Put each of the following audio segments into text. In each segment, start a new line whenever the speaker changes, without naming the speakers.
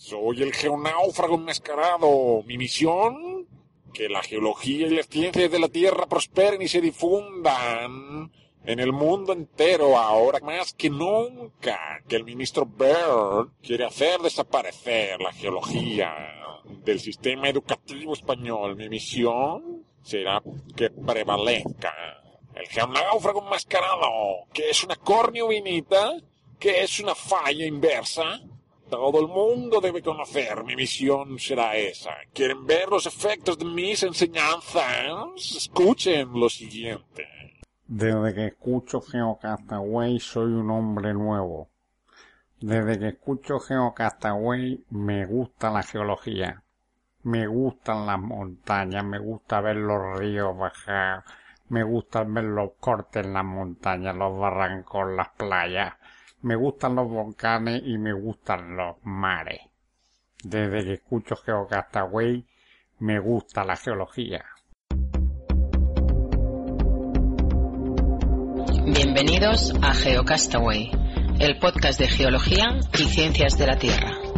Soy el geonáufrago enmascarado. Mi misión, que la geología y las ciencias de la Tierra prosperen y se difundan en el mundo entero ahora más que nunca que el ministro Byrd quiere hacer desaparecer la geología del sistema educativo español. Mi misión será que prevalezca el geonáufrago enmascarado, que es una cornio vinita, que es una falla inversa, todo el mundo debe conocer, mi misión será esa. ¿Quieren ver los efectos de mis enseñanzas? Escuchen lo siguiente.
Desde que escucho Geocastaway soy un hombre nuevo. Desde que escucho Geocastaway me gusta la geología. Me gustan las montañas, me gusta ver los ríos bajar, me gusta ver los cortes en las montañas, los barrancos, las playas me gustan los volcanes y me gustan los mares. Desde que escucho Geocastaway me gusta la geología.
Bienvenidos a Geocastaway, el podcast de geología y ciencias de la Tierra.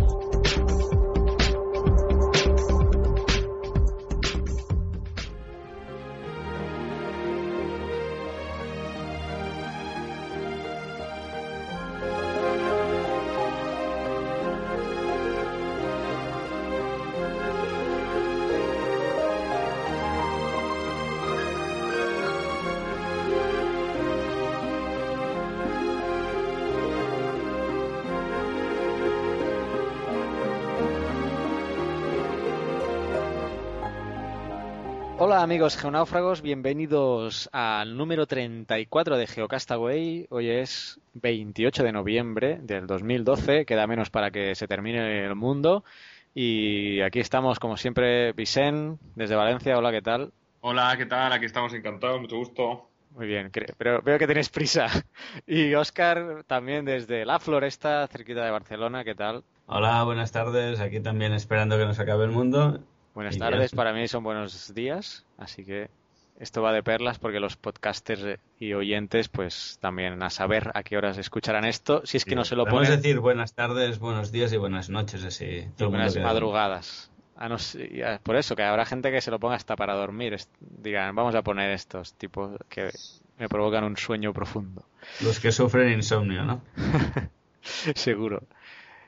Hola amigos geonáufragos, bienvenidos al número 34 de Geocastaway. Hoy es 28 de noviembre del 2012, queda menos para que se termine el mundo. Y aquí estamos, como siempre, Vicen, desde Valencia. Hola, ¿qué tal?
Hola, ¿qué tal? Aquí estamos encantados, mucho gusto.
Muy bien, pero veo que tenéis prisa. Y Oscar, también desde La Floresta, cerquita de Barcelona, ¿qué tal?
Hola, buenas tardes. Aquí también esperando que nos acabe el mundo
Buenas tardes, para mí son buenos días, así que esto va de perlas porque los podcasters y oyentes pues también a saber a qué horas escucharán esto, si es que no se lo ponen.
decir buenas tardes, buenos días y buenas noches, así.
buenas madrugadas. por eso, que habrá gente que se lo ponga hasta para dormir. Digan, vamos a poner estos tipos que me provocan un sueño profundo.
Los que sufren insomnio, ¿no?
Seguro.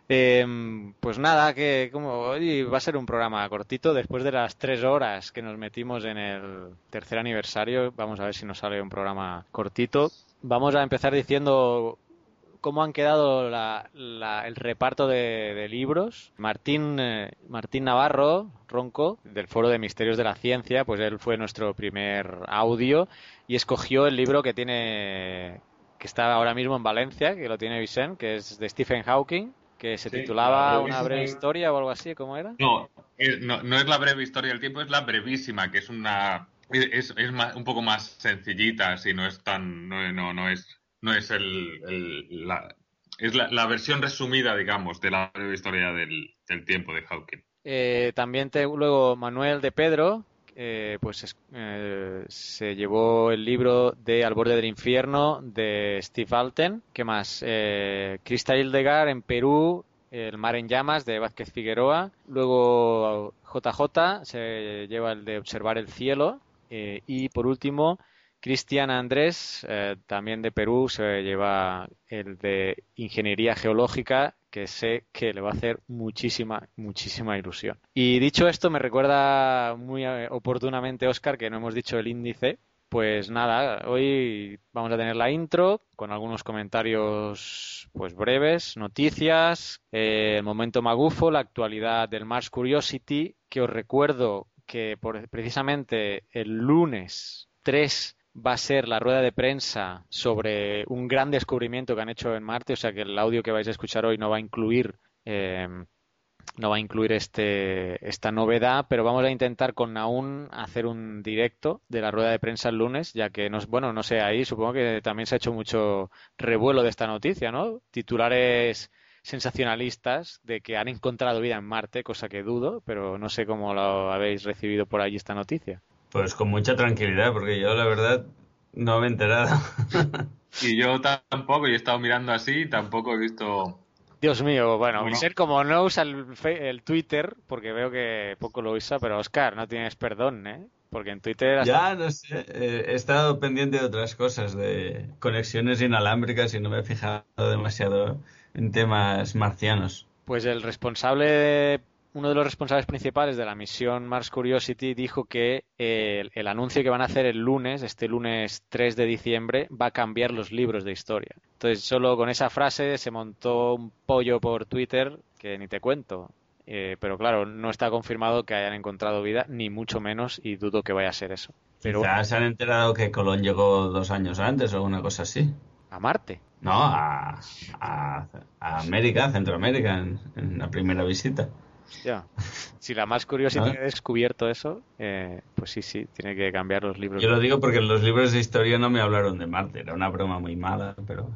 Eh, pues nada, que como hoy va a ser un programa cortito, después de las tres horas que nos metimos en el tercer aniversario, vamos a ver si nos sale un programa cortito. Vamos a empezar diciendo cómo han quedado el reparto de, libros. Martín, eh, Martín Navarro, Ronco, del Foro de Misterios de la Ciencia, pues él fue nuestro primer audio y escogió el libro que tiene que está ahora mismo en Valencia, que lo tiene Vicente, que es de Stephen Hawking, que se titulaba Una breve historia o algo así, ¿cómo era?
No, no, es la breve historia del tiempo, es la brevísima, que es una es, es un poco más sencillita, si no es tan no, no, no es no es el, la, es la, versión resumida, digamos, de la breve historia del, tiempo de Hawking.
Eh, también te, luego Manuel de Pedro, eh, pues eh, se llevó el libro de Al borde del infierno de Steve Alten. ¿Qué más? Eh, Krista Hildegard en Perú, El mar en llamas de Vázquez Figueroa. Luego JJ se lleva el de Observar el cielo. Eh, y por último, Cristian Andrés, también de Perú, se lleva el de Ingeniería Geológica que sé que le va a hacer muchísima, muchísima ilusión. Y dicho esto, me recuerda muy eh, oportunamente, Oscar, que no hemos dicho el índice. Pues nada, hoy vamos a tener la intro con algunos comentarios pues breves, noticias, eh, el momento magufo, la actualidad del Mars Curiosity, que os recuerdo que por, precisamente el lunes 3 va a ser la rueda de prensa sobre un gran descubrimiento que han hecho en Marte, o sea que el audio que vais a escuchar hoy no va a incluir eh, no va a incluir este, esta novedad, pero vamos a intentar con Naun hacer un directo de la rueda de prensa el lunes, ya que, nos, bueno, no sé, ahí supongo que también se ha hecho mucho revuelo de esta noticia, ¿no? Titulares sensacionalistas de que han encontrado vida en Marte, cosa que dudo, pero no sé cómo lo habéis recibido por allí esta noticia.
Pues con mucha tranquilidad, porque yo la verdad no me he enterado.
y yo tampoco, y he estado mirando así y tampoco he visto
Dios mío, bueno,
Bueno.
ser como no usa el, fe- el Twitter, porque veo que poco lo usa, pero Oscar, no tienes perdón, ¿eh? Porque en Twitter hasta-
Ya, no sé, eh, he estado pendiente de otras cosas, de conexiones inalámbricas y no me he fijado demasiado en temas marcianos.
Pues el responsable, uno de los responsables principales de la misión Mars Curiosity dijo que eh, el, el anuncio que van a hacer el lunes, este lunes 3 de diciembre, va a cambiar los libros de historia. Entonces, solo con esa frase se montó un pollo por Twitter que ni te cuento. Eh, pero claro, no está confirmado que hayan encontrado vida, ni mucho menos, y dudo que vaya a ser eso. Pero
Quizás se han enterado que Colón llegó dos años antes o alguna cosa así.
a Marte.
No, a, a, a América, Centroamérica, en, en la primera visita.
Ya. Si la más curiosa
¿No?
ha descubierto eso, eh, pues sí, sí, tiene que cambiar los libros.
Yo lo digo porque en los libros de historia no me hablaron de Marte, era una broma muy mala, pero...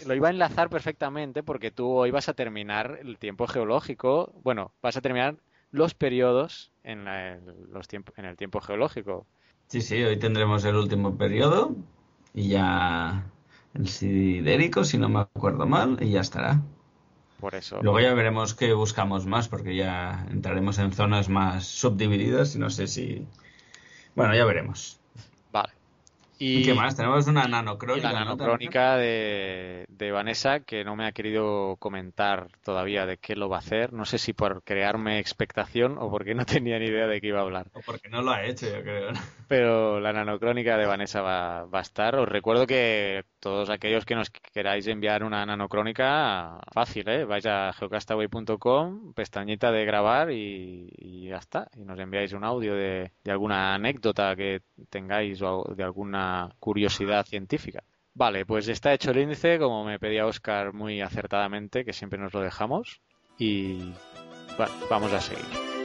Lo iba a enlazar perfectamente porque tú hoy vas a terminar el tiempo geológico. Bueno, vas a terminar los periodos en, la- el- los tiemp- en el tiempo geológico.
Sí, sí, hoy tendremos el último periodo y ya el sidérico, si no me acuerdo mal, y ya estará.
Por eso.
Luego ya veremos qué buscamos más, porque ya entraremos en zonas más subdivididas y no sé si... Bueno, ya veremos. ¿Y, qué más? Tenemos una nanocrónica.
La
¿no?
nanocrónica de, de Vanessa, que no me ha querido comentar todavía de qué lo va a hacer. No sé si por crearme expectación o porque no tenía ni idea de qué iba a hablar.
O porque no lo ha hecho, yo creo.
Pero la nanocrónica de Vanessa va, va a estar. Os recuerdo que todos aquellos que nos queráis enviar una nanocrónica, fácil, ¿eh? Vais a geocastaway.com, pestañita de grabar y, y ya está. Y nos enviáis un audio de, de alguna anécdota que tengáis o de alguna curiosidad científica. Vale, pues está hecho el índice, como me pedía Oscar muy acertadamente, que siempre nos lo dejamos. Y vamos a seguir.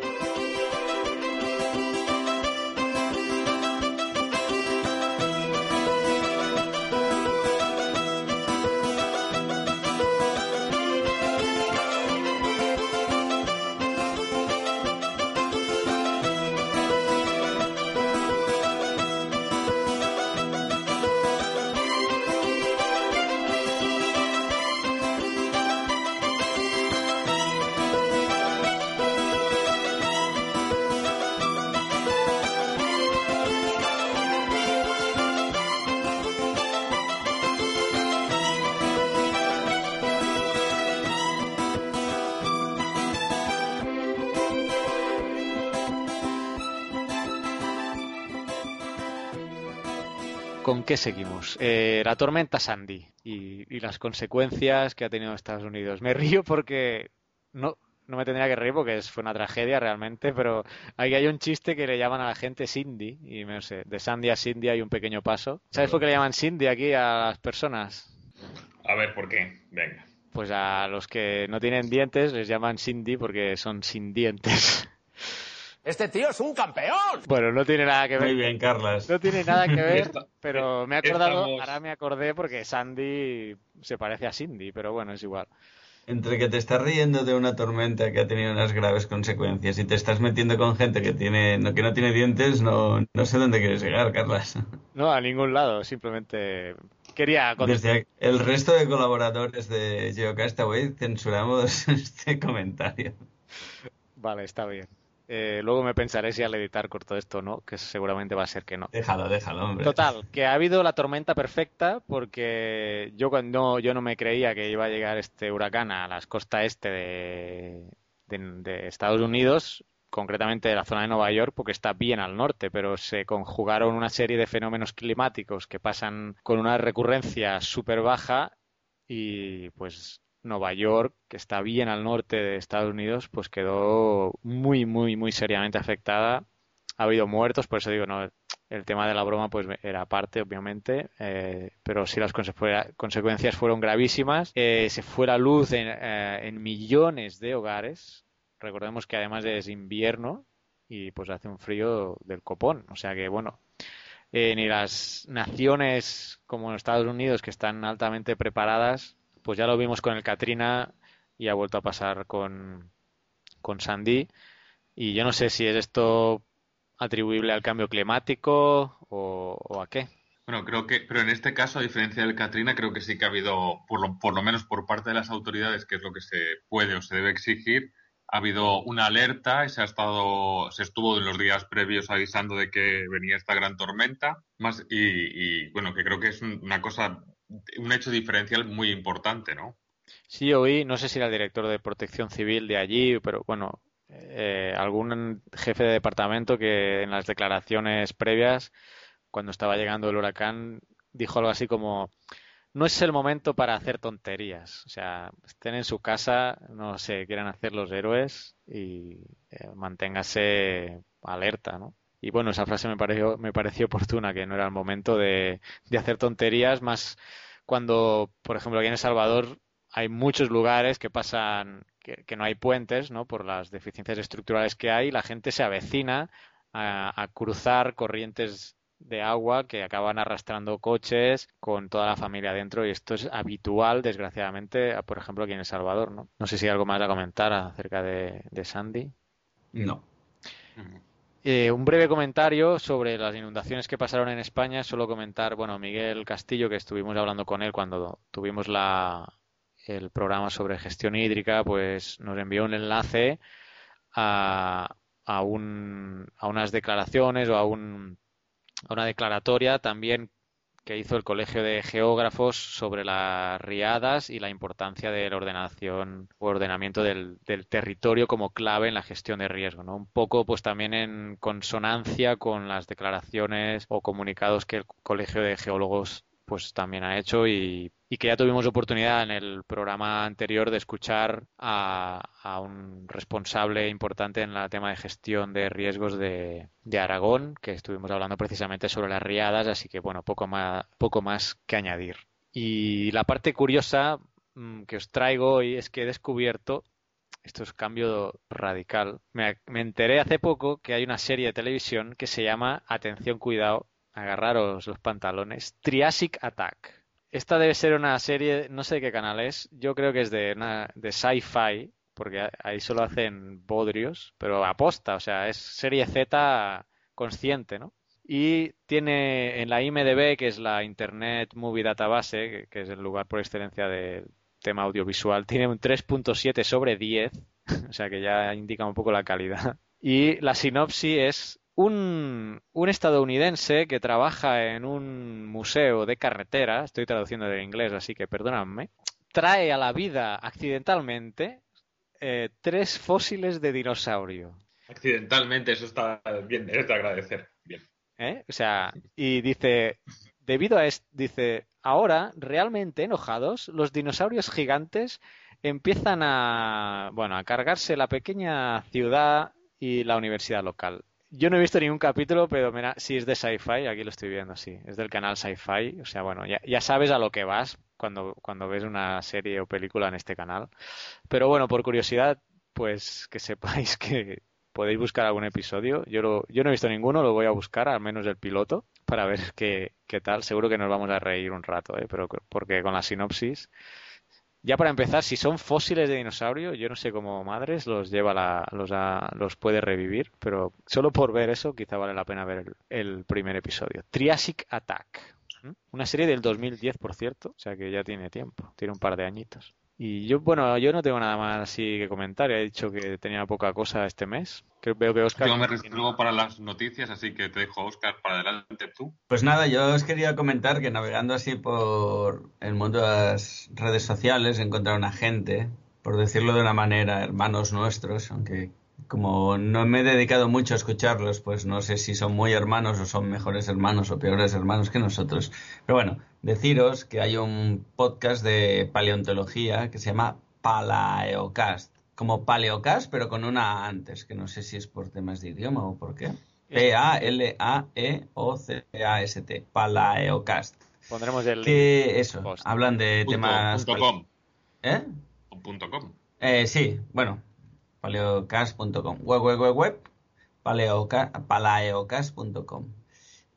Qué seguimos? Eh, la tormenta Sandy y, y las consecuencias que ha tenido Estados Unidos. Me río porque no, no me tendría que reír porque es- fue una tragedia realmente, pero ahí hay un chiste que le llaman a la gente Cindy y no sé, de Sandy a Cindy hay un pequeño paso. ¿Sabes por qué le llaman Cindy aquí a las personas?
A ver, ¿por qué? Venga.
Pues a los que no tienen dientes les llaman Cindy porque son sin dientes.
Este tío es un campeón.
Bueno, no tiene nada que ver.
Muy bien, Carlas.
No tiene nada que ver,
Esta-
pero me he acordado,
estamos-
ahora me acordé porque Sandy se parece a Cindy, pero bueno, es igual.
Entre que te estás riendo de una tormenta que ha tenido unas graves consecuencias y te estás metiendo con gente que tiene no, que no tiene dientes, no, no sé dónde quieres llegar, Carlas.
No, a ningún lado, simplemente quería
Desde el resto de colaboradores de Geocastaway censuramos este comentario.
Vale, está bien. Eh, luego me pensaré si al editar corto esto o no, que seguramente va a ser que no.
Déjalo, déjalo, hombre.
Total, que ha habido la tormenta perfecta porque yo cuando yo no me creía que iba a llegar este huracán a las costas este de, de- de Estados Unidos, concretamente de la zona de Nueva York, porque está bien al norte, pero se conjugaron una serie de fenómenos climáticos que pasan con una recurrencia súper baja y pues Nueva York, que está bien al norte de Estados Unidos, pues quedó muy, muy, muy seriamente afectada. Ha habido muertos, por eso digo, no, el tema de la broma pues era parte, obviamente, eh, pero sí las conse- consecuencias fueron gravísimas. Eh, se fue la luz en, eh, en millones de hogares. Recordemos que además es invierno y pues hace un frío del copón. O sea que, bueno, eh, ni las naciones como Estados Unidos, que están altamente preparadas, pues ya lo vimos con el Katrina y ha vuelto a pasar con, con Sandy. Y yo no sé si es esto atribuible al cambio climático o, a qué.
Bueno, creo que, pero en este caso, a diferencia del Katrina, creo que sí que ha habido, por lo, por lo menos por parte de las autoridades, que es lo que se puede o se debe exigir, ha habido una alerta y se ha estado, se estuvo en los días previos avisando de que venía esta gran tormenta, más y, y bueno, que creo que es un- una cosa, un hecho diferencial muy importante, ¿no?
Sí, oí, no sé si era el director de protección civil de allí, pero bueno, eh, algún jefe de departamento que en las declaraciones previas, cuando estaba llegando el huracán, dijo algo así como, no es el momento para hacer tonterías. O sea, estén en su casa, no se quieran hacer los héroes y eh, manténgase alerta, ¿no? Y bueno, esa frase me pareció, me pareció oportuna, que no era el momento de, de hacer tonterías, más cuando, por ejemplo, aquí en El Salvador hay muchos lugares que pasan, que, que no hay puentes, ¿no? Por las deficiencias estructurales que hay, la gente se avecina a, a cruzar corrientes de agua que acaban arrastrando coches con toda la familia dentro y esto es habitual, desgraciadamente, a- por ejemplo, aquí en El Salvador, ¿no? No sé si hay algo más a comentar acerca de, de Sandy.
No.
Eh, un breve comentario sobre las inundaciones que pasaron en España. Solo comentar, bueno, Miguel Castillo, que estuvimos hablando con él cuando tuvimos la, el programa sobre gestión hídrica, pues nos envió un enlace a, a, un, a unas declaraciones o a, un, a una declaratoria también que hizo el Colegio de Geógrafos sobre las riadas y la importancia de la ordenación o ordenamiento del, del territorio como clave en la gestión de riesgo, ¿no? Un poco, pues también en consonancia con las declaraciones o comunicados que el Colegio de Geólogos pues también ha hecho y, que ya tuvimos oportunidad en el programa anterior de escuchar a, a un responsable importante en el tema de gestión de riesgos de, de Aragón, que estuvimos hablando precisamente sobre las riadas, así que bueno, poco más, poco más que añadir. Y la parte curiosa mm, que os traigo hoy es que he descubierto, esto es cambio radical, me, me enteré hace poco que hay una serie de televisión que se llama Atención, cuidado, agarraros los pantalones, Triassic Attack. Esta debe ser una serie, no sé de qué canal es, yo creo que es de, de sci-fi, porque ahí solo hacen bodrios, pero aposta, o sea, es serie Z consciente, ¿no? Y tiene en la IMDb, que es la Internet Movie Database, que es el lugar por excelencia del tema audiovisual, tiene un 3.7 sobre 10, o sea que ya indica un poco la calidad. Y la sinopsis es un, un estadounidense que trabaja en un museo de carretera, estoy traduciendo del inglés, así que perdóname, trae a la vida accidentalmente eh, tres fósiles de dinosaurio.
Accidentalmente, eso está bien, es de agradecer. Bien.
¿eh? O sea, y dice, debido a esto, dice, ahora, realmente enojados, los dinosaurios gigantes empiezan a, bueno, a cargarse la pequeña ciudad y la universidad local. Yo no he visto ningún capítulo, pero mira, si es de sci-fi, aquí lo estoy viendo, sí, es del canal sci-fi, o sea, bueno, ya, ya sabes a lo que vas cuando, cuando ves una serie o película en este canal. Pero bueno, por curiosidad, pues que sepáis que podéis buscar algún episodio. Yo, lo- yo no he visto ninguno, lo voy a buscar, al menos el piloto, para ver qué, qué tal. Seguro que nos vamos a reír un rato, ¿eh? Pero porque con la sinopsis. Ya para empezar, si son fósiles de dinosaurio, yo no sé cómo madres los lleva la, los, los puede revivir, pero solo por ver eso quizá vale la pena ver el, primer episodio. Triassic Attack. Una serie del 2010, por cierto, o sea que ya tiene tiempo, tiene un par de añitos. Y yo, bueno, yo no tengo nada más así que comentar. He dicho que tenía poca cosa este mes. Que veo que Oscar.
Yo me reservo para las noticias, así que te dejo, Oscar, para adelante tú.
Pues nada, yo os quería comentar que navegando así por el mundo de las redes sociales he encontrado una gente, por decirlo de una manera, hermanos nuestros, aunque como no me he dedicado mucho a escucharlos, pues no sé si son muy hermanos o son mejores hermanos o peores hermanos que nosotros. Pero bueno, deciros que hay un podcast de paleontología que se llama Palaeocast. Como Paleocast, pero con una A antes, que no sé si es por temas de idioma o por qué. E P-A-L-A-E-O-C-A-S-T. Palaeocast.
Pondremos el link.
Que eso,
Post.
hablan de
Punto,
temas...
punto com.
¿Eh?
O punto com.
Eh, sí, bueno, paleocast.com. Web, web, web, web, paleoca- palaeocast.com.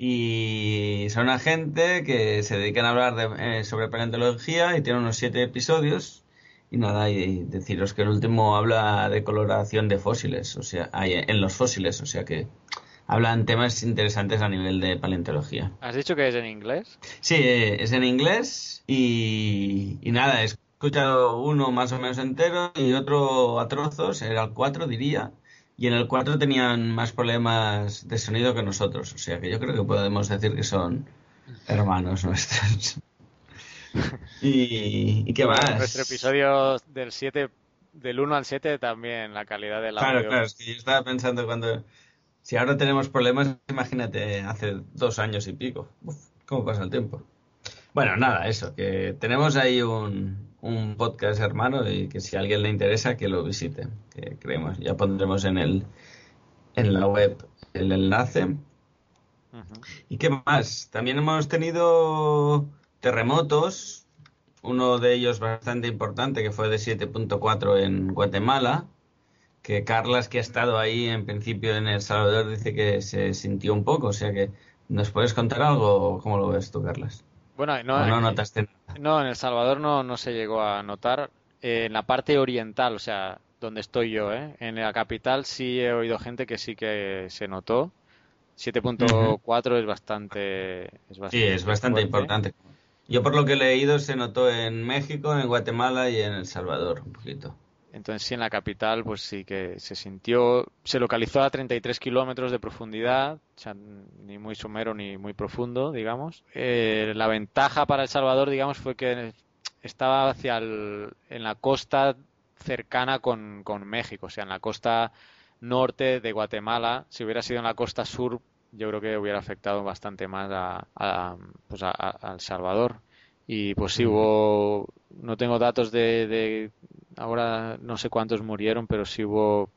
Y son una gente que se dedican a hablar de, eh, sobre paleontología y tiene unos siete episodios. Y nada, y deciros que el último habla de coloración de fósiles, o sea, hay- en los fósiles, o sea que hablan temas interesantes a nivel de paleontología.
¿Has dicho que es en inglés?
Sí, es en inglés y, y nada, he escuchado uno más o menos entero y otro a trozos, era el 4 diría, y en el 4 tenían más problemas de sonido que nosotros, o sea que yo creo que podemos decir que son hermanos nuestros. y, y qué más.
Nuestro episodio del 7, del 1 al 7 también, la calidad del audio.
Claro, claro, es que yo estaba pensando cuando... Si ahora tenemos problemas, imagínate hace dos años y pico. Uf, ¿Cómo pasa el tiempo? Bueno, nada, eso, que tenemos ahí un, un podcast hermano y que si a alguien le interesa que lo visite, que creemos. Ya pondremos en el en la web el enlace. ¿Y qué más? También hemos tenido terremotos, uno de ellos bastante importante que fue de 7.4 en Guatemala, que Carlas que ha estado ahí en principio en El Salvador dice que se sintió un poco, o sea que ¿nos puedes contar algo? ¿Cómo lo ves tú, Carlas?
Bueno, no,
¿O no notaste nada?
No, en El Salvador no, no se llegó a notar. Eh, en la parte oriental, o sea, donde estoy yo, ¿eh? En la capital sí he oído gente que sí que se notó. 7.4 es bastante, es
Sí,
bastante
es bastante
fuerte.
importante. Yo por lo que he leído se notó en México, en Guatemala y en El Salvador un poquito.
Entonces sí, en la capital pues sí que se sintió, se localizó a 33 kilómetros de profundidad, ni muy somero ni muy profundo, digamos. Eh, la ventaja para El Salvador, digamos, fue que estaba hacia el, en la costa cercana con, con México, o sea, en la costa norte de Guatemala. Si hubiera sido en la costa sur, yo creo que hubiera afectado bastante más a, pues a El Salvador. Y pues sí, hubo, no tengo datos de, de, ahora no sé cuántos murieron, pero sí hubo,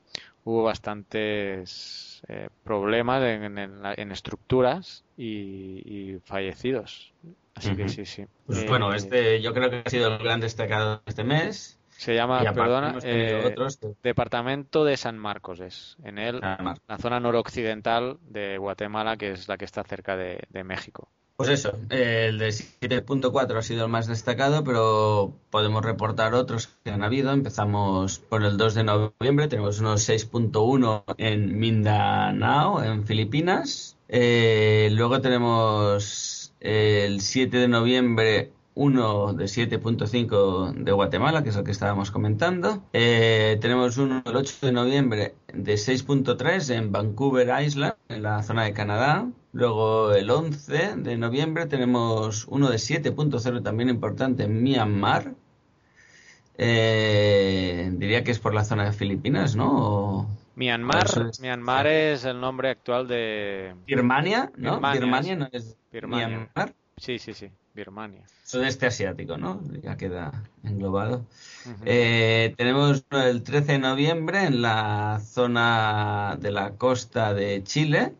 hubo bastantes eh, problemas en, en, la- en estructuras y, y fallecidos. Así que sí, sí.
Pues
Eh,
bueno, este yo creo que ha sido el gran destacado de este mes.
se llama, perdona, eh,
otros que-
Departamento de San Marcos es, en el,
Ah, Mar-
la zona noroccidental de Guatemala, que es la que está cerca de, de México.
Pues eso, el de 7.4 ha sido el más destacado, pero podemos reportar otros que han habido. Empezamos por el 2 de noviembre, tenemos unos 6.1 en Mindanao, en Filipinas. Eh, luego tenemos el 7 de noviembre uno de 7.5 de Guatemala, que es el que estábamos comentando. Eh, tenemos uno el 8 de noviembre de 6.3 en Vancouver Island, en la zona de Canadá. Luego el 11 de noviembre tenemos uno de 7.0 también importante en Myanmar. Eh, diría que es por la zona de Filipinas, ¿no? O-
Myanmar,
es-
Myanmar es el nombre actual de...
Birmania, ¿no?
Birmania,
Birmania no es
Birmania.
Myanmar.
Sí, sí, sí, Birmania.
Sudeste asiático, ¿no? Ya queda englobado.
Ujú.
Eh, tenemos el 13 de noviembre en la zona de la costa de Chile,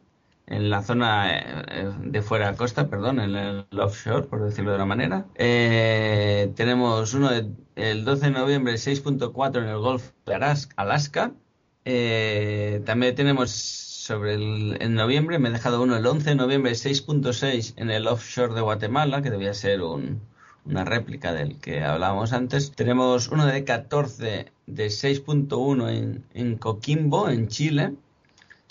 en la zona eh, de fuera de costa, perdón, en el offshore, por decirlo de una manera. Eh, tenemos uno de- el 12 de noviembre, 6.4 en el Golfo de Alaska. Eh, también tenemos sobre el en noviembre, me he dejado uno el 11 de noviembre, 6.6 en el offshore de Guatemala, que debía ser un, una réplica del que hablábamos antes. Tenemos uno de 14 de 6.1 en, en Coquimbo, en Chile.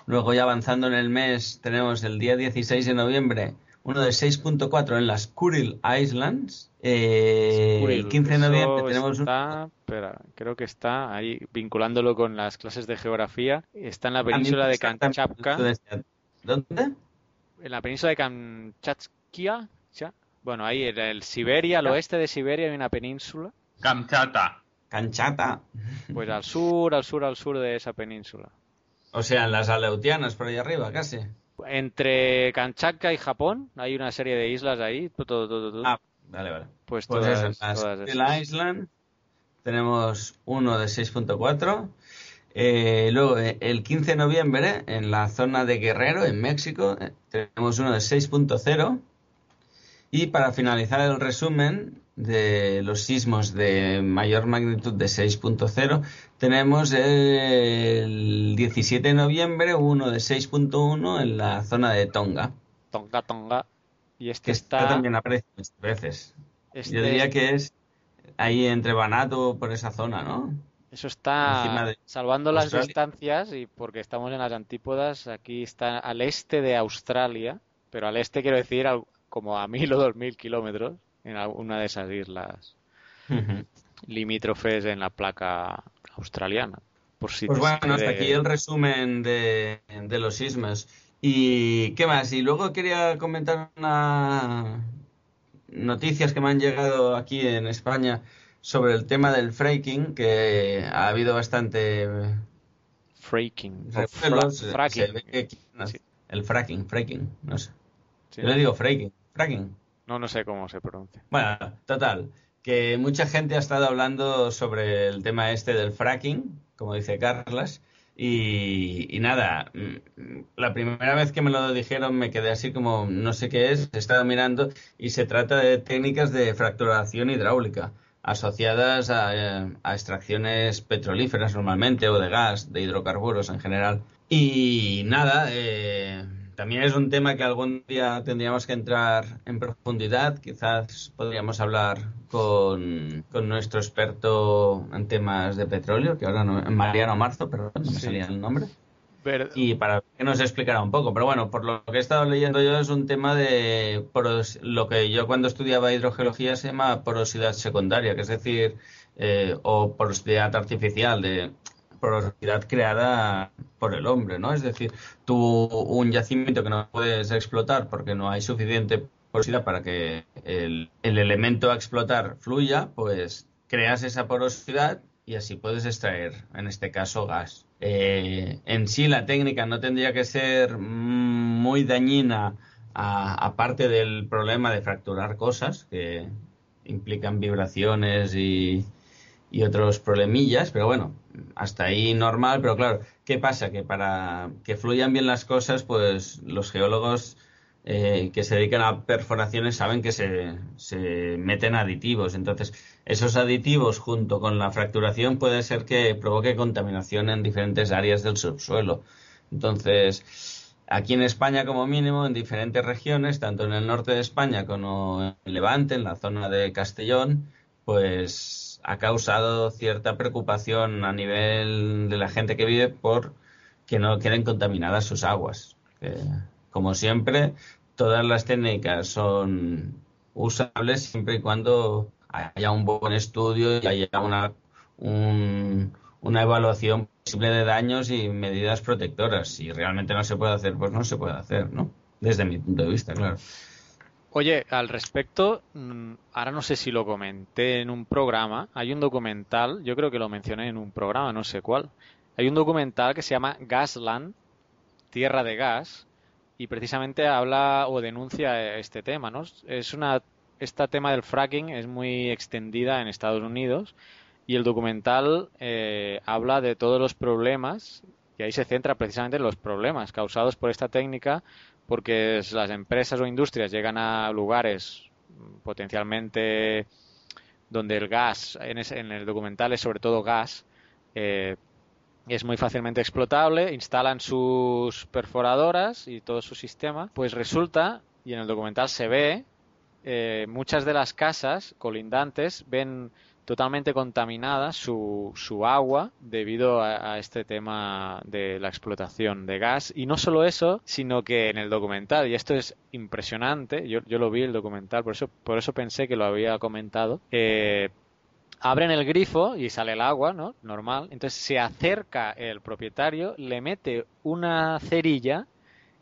Luego ya avanzando en el mes tenemos el día 16 de noviembre uno de 6.4 en las Kuril Islands. Eh,
Kuril,
el 15 de noviembre tenemos un...
está, espera, creo que está ahí vinculándolo con las clases de geografía. Está en la península de Kamchatka.
¿Dónde?
En la península de Kamchatskia. ¿ya? Bueno, ahí en el Siberia, al oeste de Siberia hay una península.
Kamchata.
Canchata.
Pues al sur, al sur, al sur de esa península.
O sea, en las Aleutianas, por ahí arriba, casi.
Entre Kamchatka y Japón hay una serie de islas ahí. Todo, todo, todo, todo.
Ah, vale, vale.
pues
Pues
todas,
eso, las
todas.
Island tenemos uno de 6.4. Eh, luego, eh, el 15 de noviembre, en la zona de Guerrero, en México, eh, tenemos uno de 6.0. Y para finalizar el resumen de los sismos de mayor magnitud de 6.0, tenemos el 17 de noviembre uno de 6.1 en la zona de Tonga,
Tonga, Tonga. Y este
que
está.
también aparece muchas veces.
este
Yo diría
es-
que es ahí entre Banato por esa zona, ¿no?
Eso está
de
salvando las
Australia.
distancias y porque estamos en las antípodas, aquí está al este de Australia, pero al este quiero decir al- como a mil o dos mil kilómetros en alguna de esas islas
Ujú.
Limítrofes en la placa australiana. Por si
Pues bueno, hasta aquí el resumen de, de los sismos. ¿Y qué más? Y luego quería comentar una noticias que me han llegado aquí en España sobre el tema del fracking, que ha habido bastante
Fracking. fracking. Sí.
El fracking, fracking, no sé.
Sí.
Yo le digo fracking, fracking.
No, no sé cómo se pronuncia.
Bueno, total, que mucha gente ha estado hablando sobre el tema este del fracking, como dice Carlas, y, nada, mm, la primera vez que me lo dijeron me quedé así como, no sé qué es, he estado mirando y se trata de técnicas de fracturación hidráulica asociadas a, eh, a extracciones petrolíferas normalmente o de gas, de hidrocarburos en general. Y nada, eh, también es un tema que algún día tendríamos que entrar en profundidad. Quizás podríamos hablar con, con nuestro experto en temas de petróleo, que ahora no, Mariano Marzo, perdón, no me
Sí.
salía el nombre y para que nos explicara un poco. Pero bueno, por lo que he estado leyendo yo es un tema de poros- lo que yo cuando estudiaba hidrogeología se llama porosidad secundaria, que es decir, eh, o porosidad artificial, de porosidad creada por el hombre, ¿no? Es decir, tú un yacimiento que no puedes explotar porque no hay suficiente porosidad para que el, el elemento a explotar fluya, pues creas esa porosidad y así puedes extraer, en este caso, gas. Eh, en sí, la técnica no tendría que ser mm, muy dañina, aparte del problema de fracturar cosas que implican vibraciones y otros problemillas, pero bueno, hasta ahí normal, pero claro, ¿qué pasa? Que para que fluyan bien las cosas, pues los geólogos eh, que se dedican a perforaciones saben que se, se meten aditivos. Entonces, esos aditivos junto con la fracturación puede ser que provoque contaminación en diferentes áreas del subsuelo. Entonces, aquí en España como mínimo, en diferentes regiones, tanto en el norte de España como en Levante, en la zona de Castellón, pues ha causado cierta preocupación a nivel de la gente que vive por que no queden contaminadas sus aguas. Como siempre, todas las técnicas son usables siempre y cuando haya un buen estudio y haya una, un- una evaluación posible de daños y medidas protectoras. Si realmente no se puede hacer, pues no se puede hacer, ¿no? Desde mi punto de vista, claro.
Oye, al respecto, mm, ahora no sé si lo comenté en un programa, hay un documental, yo creo que lo mencioné en un programa, no sé cuál. Hay un documental que se llama Gasland, Tierra de Gas, y precisamente habla o denuncia este tema, ¿no? Es una, este tema del fracking es muy extendida en Estados Unidos y el documental eh, habla de todos los problemas y ahí se centra precisamente en los problemas causados por esta técnica porque es- las empresas o industrias llegan a lugares mm, potencialmente donde el gas, en, ese- en el documental es sobre todo gas, eh, es muy fácilmente explotable, instalan sus perforadoras y todo su sistema, pues resulta, y en el documental se ve, eh, muchas de las casas colindantes ven totalmente contaminada su, su agua debido a, este tema de la explotación de gas. Y no solo eso, sino que en el documental, y esto es impresionante, yo, yo lo vi el documental, por eso, por eso pensé que lo había comentado, eh, abren el grifo y sale el agua, ¿no? Normal. Entonces se acerca el propietario, le mete una cerilla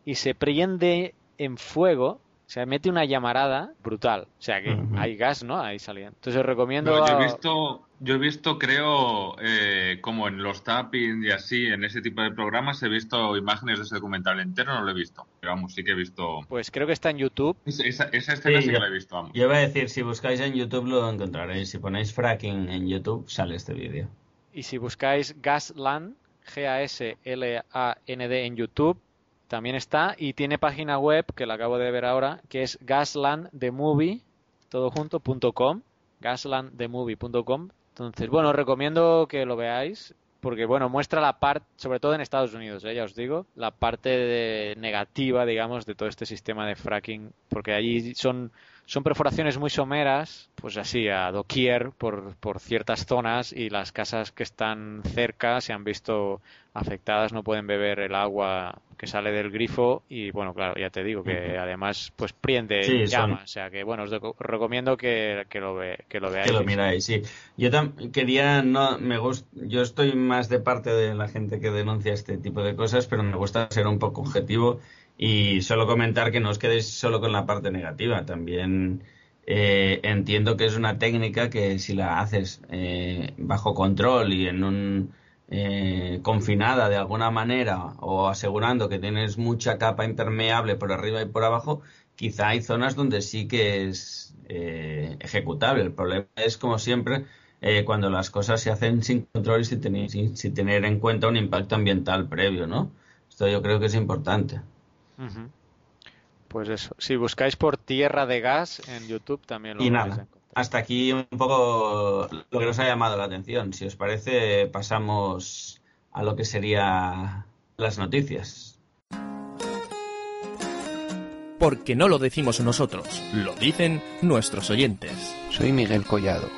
y se prende en fuego. O sea, mete una llamarada brutal. O sea, que hay gas, ¿no? Ahí saliendo. Entonces os recomiendo...
No, yo he visto, yo he visto, creo, eh, como en los tapping y así, en ese tipo de programas, he visto imágenes de ese documental entero, no lo he visto. Pero vamos, sí que he visto.
Pues creo que está en YouTube.
Esa, esa- esa escena
Sí,
sí, que la he visto, vamos.
Yo iba a decir, si buscáis en YouTube lo encontraréis. Si ponéis fracking en YouTube, sale este vídeo.
Y si buscáis Gasland, G-A-S-L-A-N-D en YouTube, también está. Y tiene página web, que la acabo de ver ahora, que es gaslandthemovie, todo junto, punto com, gaslandthemovie.com. Entonces, bueno, recomiendo que lo veáis, porque, bueno, muestra la parte, sobre todo en Estados Unidos, ¿eh? ya os digo, la parte de- negativa, digamos, de todo este sistema de fracking, porque allí son son perforaciones muy someras, pues así, a doquier por, por ciertas zonas y las casas que están cerca se han visto afectadas, no pueden beber el agua que sale del grifo y bueno, claro, ya te digo que además pues prende
Sí,
llama,
son-
o sea que bueno, os recomiendo que, que lo ve, que lo veáis.
Que lo miráis, sí. Yo quería, no, me gust- yo estoy más de parte de la gente que denuncia este tipo de cosas, pero me gusta ser un poco objetivo y solo comentar que no os quedéis solo con la parte negativa. También eh, entiendo que es una técnica que si la haces eh, bajo control y en un eh, confinada de alguna manera o asegurando que tienes mucha capa impermeable por arriba y por abajo, quizá hay zonas donde sí que es eh, ejecutable. El problema es, como siempre, eh, cuando las cosas se hacen sin control y sin sin, sin tener en cuenta un impacto ambiental previo, ¿no? Esto yo creo que es importante.
Pues eso, si buscáis por tierra de gas en YouTube también lo
Y nada,
encontrar.
hasta aquí un poco lo que nos ha llamado la atención. Si os parece, pasamos a lo que sería las noticias.
Porque no lo decimos nosotros, lo dicen nuestros oyentes.
Soy Miguel Collado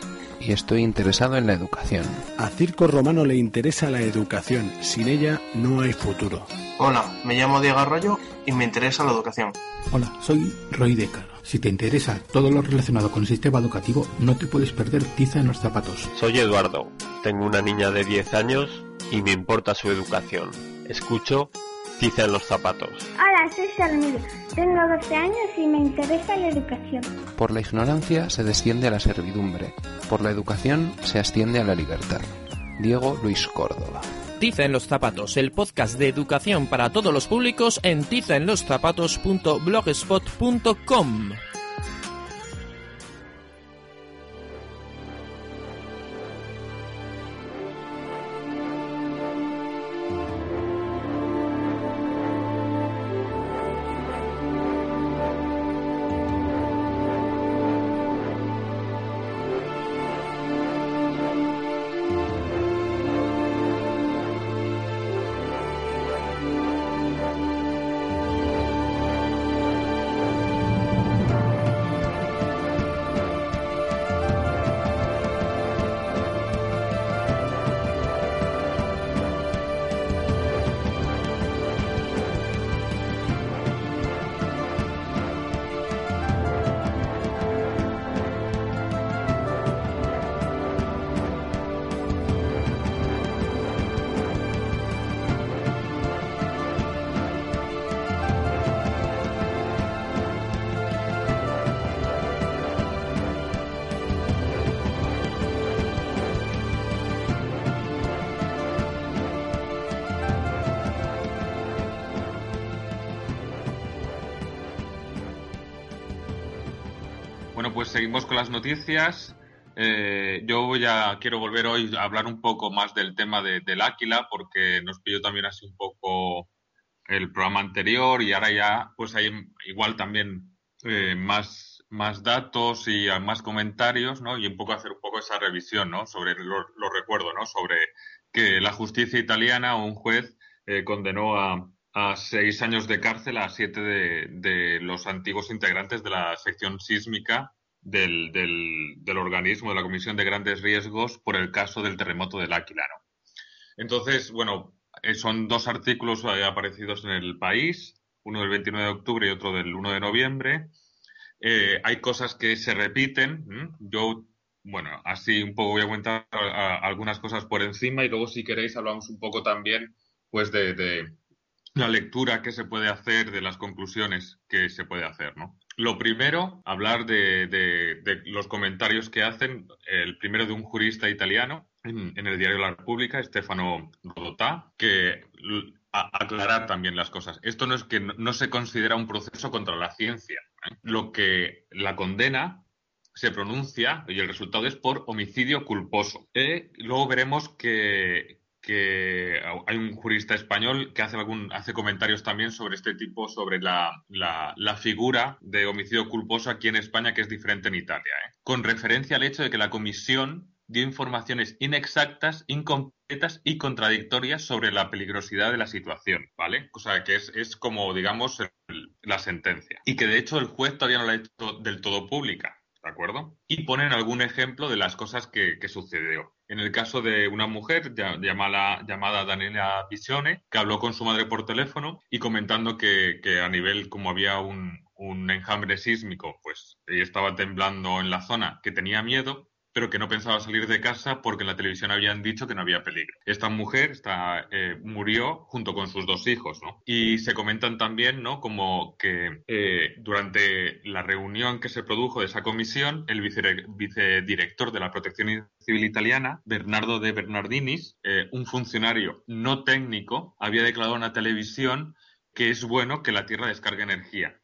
y estoy interesado en la educación.
A Circo Romano le interesa la educación. Sin ella no hay futuro.
Hola, me llamo Diego Arroyo y me interesa la educación.
Hola, soy Roy Decar. Si te interesa todo lo relacionado con el sistema educativo, no te puedes perder Tiza en los zapatos.
Soy Eduardo, tengo una niña de 10 años y me importa su educación. Escucho Tiza en los zapatos.
Hola, soy Salmir. Tengo 12 años y me interesa la educación.
Por la ignorancia se desciende a la servidumbre. Por la educación se asciende a la libertad. Diego Luis Córdoba.
Tiza en los zapatos, el podcast de educación para todos los públicos en tizaenloszapatos.blogspot.com.
seguimos con las noticias. Eh, yo voy a, quiero volver hoy a hablar un poco más del tema de- del Áquila, porque nos pilló también así un poco el programa anterior y ahora ya pues hay igual también eh, más, más datos y más comentarios, ¿no? Y un poco hacer un poco esa revisión, ¿no? Sobre lo, lo recuerdo, ¿no? Sobre que la justicia italiana un juez eh, condenó a, seis años de cárcel a siete de los antiguos integrantes de la sección sísmica del, del, del organismo de la Comisión de Grandes Riesgos por el caso del terremoto del Áquila, ¿no? Entonces, bueno, eh, son dos artículos eh, aparecidos en el país, uno del 29 de octubre y otro del 1 de noviembre. Eh, hay cosas que se repiten. Yo, bueno, así un poco voy a a- algunas cosas por encima y luego si queréis hablamos un poco también pues de, de la lectura que se puede hacer, de las conclusiones que se puede hacer, ¿no? Lo primero, hablar de, los comentarios que hacen, el primero de un jurista italiano en, el diario La República, Stefano Rodotà, que a- aclarar también las cosas. Esto no es que no, no se considera un proceso contra la ciencia. ¿eh? Lo que la condena se pronuncia y el resultado es por homicidio culposo. Eh, luego veremos que, que hay un jurista español que hace algún hace comentarios también sobre este tipo, sobre la, la, figura de homicidio culposo aquí en España, que es diferente en Italia, ¿eh? con referencia al hecho de que la comisión dio informaciones inexactas, incompletas y contradictorias sobre la peligrosidad de la situación, ¿vale? O sea, que es, es como, digamos, la sentencia. Y que de hecho el juez todavía no la ha hecho del todo pública. ¿De acuerdo? Y ponen algún ejemplo de las cosas que, que sucedió. En el caso de una mujer llamada, llamada Daniela Visione, que habló con su madre por teléfono y comentando que, que a nivel, como había un, un enjambre sísmico, pues ella estaba temblando en la zona, que tenía miedo pero que no pensaba salir de casa porque en la televisión habían dicho que no había peligro. Esta mujer está, eh, murió junto con sus dos hijos, ¿no? Y se comentan también, ¿no? Como que eh, durante la reunión que se produjo de esa comisión, el vicedirector de la Protección Civil Italiana, Bernardo de Bernardinis, eh, un funcionario no técnico, había declarado en la televisión que es bueno que la Tierra descargue energía.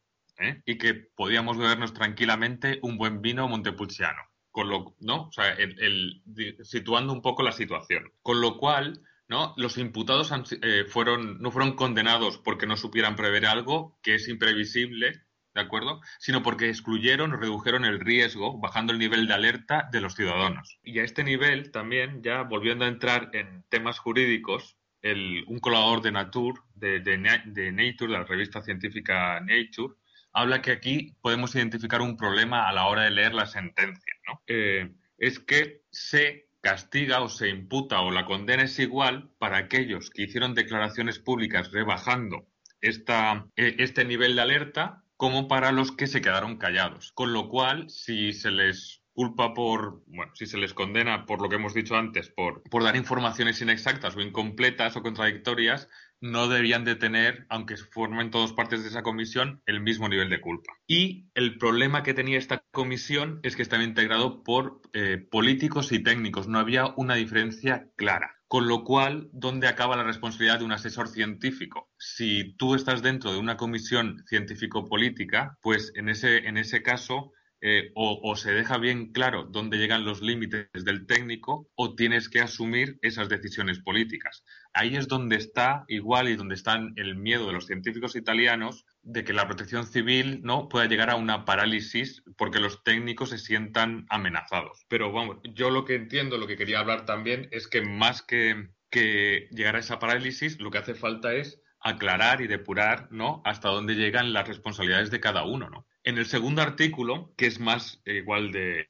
y que podíamos bebernos tranquilamente un buen vino montepulciano con lo, ¿no? O sea, el, situando un poco la situación. Con lo cual, ¿no? Los imputados eh, fueron, no fueron condenados porque no supieran prever algo que es imprevisible, ¿de acuerdo? Sino porque excluyeron o redujeron el riesgo, bajando el nivel de alerta de los ciudadanos. Y a este nivel también, ya volviendo a entrar en temas jurídicos, el, un colaborador de Nature, de, de Nature, de la revista científica Nature, habla que aquí podemos identificar un problema a la hora de leer la sentencia. ¿no? Eh, es que se castiga o se imputa o la condena es igual para aquellos que hicieron declaraciones públicas rebajando esta, e, este nivel de alerta como para los que se quedaron callados. Con lo cual, si se les culpa por, bueno, si se les condena por lo que hemos dicho antes, por, por dar informaciones inexactas o incompletas o contradictorias, no deberían de tener, aunque formen todos partes de esa comisión, el mismo nivel de culpa. Y el problema que tenía esta comisión es que estaba integrado por eh, políticos y técnicos, no había una diferencia clara. Con lo cual, ¿dónde acaba la responsabilidad de un asesor científico? Si tú estás dentro de una comisión científico-política, pues en ese, en ese caso eh, o, se deja bien claro dónde llegan los límites del técnico o tienes que asumir esas decisiones políticas. Ahí es donde está igual y donde está el miedo de los científicos italianos de que la protección civil no pueda llegar a una parálisis porque los técnicos se sientan amenazados. Pero vamos, yo lo que entiendo, lo que quería hablar también es que más que, que llegar a esa parálisis, lo que hace falta es aclarar y depurar, ¿no? Hasta dónde llegan las responsabilidades de cada uno, ¿no? En el segundo artículo, que es más eh, igual de,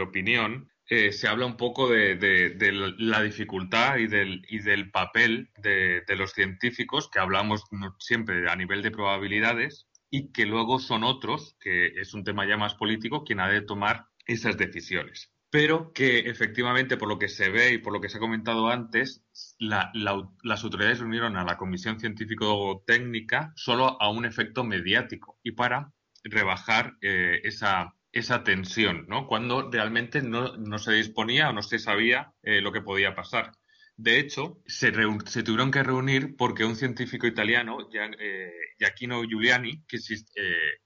opinión, eh, se habla un poco de, la dificultad y del, papel de, los científicos, que hablamos siempre a nivel de probabilidades, y que luego son otros, que es un tema ya más político, quien ha de tomar esas decisiones. Pero que efectivamente, por lo que se ve y por lo que se ha comentado antes, las autoridades reunieron a la Comisión Científico-Técnica solo a un efecto mediático y para rebajar eh, esa, esa tensión, ¿no? Cuando realmente no, no se disponía o no se sabía eh, lo que podía pasar. De hecho, se, se, tuvieron que reunir porque un científico italiano, eh, Giacchino Giuliani, que,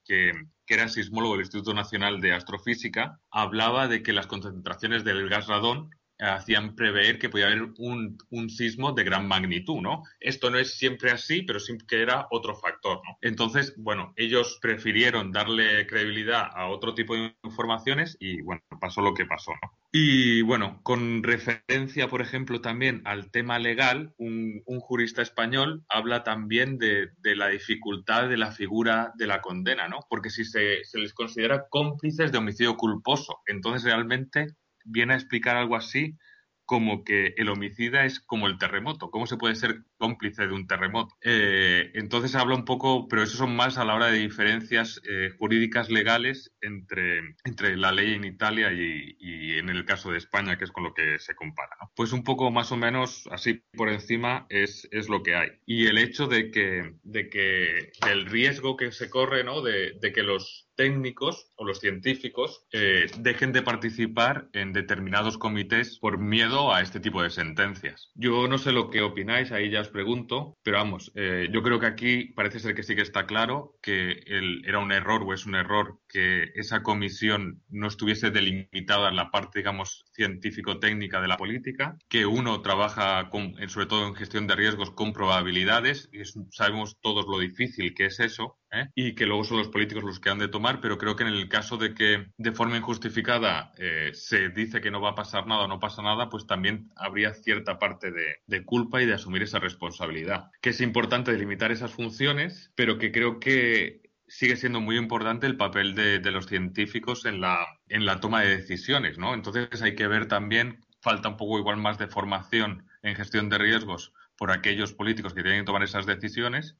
que, que, era sismólogo del Instituto Nacional de Astrofísica, hablaba de que las concentraciones del gas radón hacían prever que podía haber un, un, sismo de gran magnitud, ¿no? Esto no es siempre así, pero sí que era otro factor, ¿no? Entonces, bueno, ellos prefirieron darle credibilidad a otro tipo de informaciones y, bueno, pasó lo que pasó, ¿no? Y, bueno, con referencia, por ejemplo, también al tema legal, un, jurista español habla también de, de, la dificultad de la figura de la condena, ¿no? Porque si se, se les considera cómplices de homicidio culposo, entonces realmente viene a explicar algo así como que el homicida es como el terremoto. ¿Cómo se puede ser cómplice de un terremoto? Eh, entonces habla un poco, pero eso son más a la hora de diferencias eh, jurídicas legales entre, entre la ley en Italia y, en el caso de España, que es con lo que se compara. Pues un poco más o menos así por encima es, es lo que hay. Y el hecho de que, de que el riesgo que se corre, ¿no? de, de que los técnicos o los científicos eh, dejen de participar en determinados comités por miedo a este tipo de sentencias. Yo no sé lo que opináis, ahí ya os pregunto, pero vamos, eh, yo creo que aquí parece ser que sí que está claro que era un error o es un error que esa comisión no estuviese delimitada en la parte, digamos, científico-técnica de la política, que uno trabaja sobre todo en gestión de riesgos con probabilidades y sabemos todos lo difícil que es eso ¿eh? y que luego son los políticos los que han de tomar, pero creo que en el caso de que de forma injustificada eh, se dice que no va a pasar nada o no pasa nada, pues también habría cierta parte de, culpa y de asumir esa responsabilidad. Que es importante delimitar esas funciones, pero que creo que sigue siendo muy importante el papel de, de, los científicos en la, en la toma de decisiones, ¿no? Entonces hay que ver también, falta un poco igual más de formación en gestión de riesgos por aquellos políticos que tienen que tomar esas decisiones,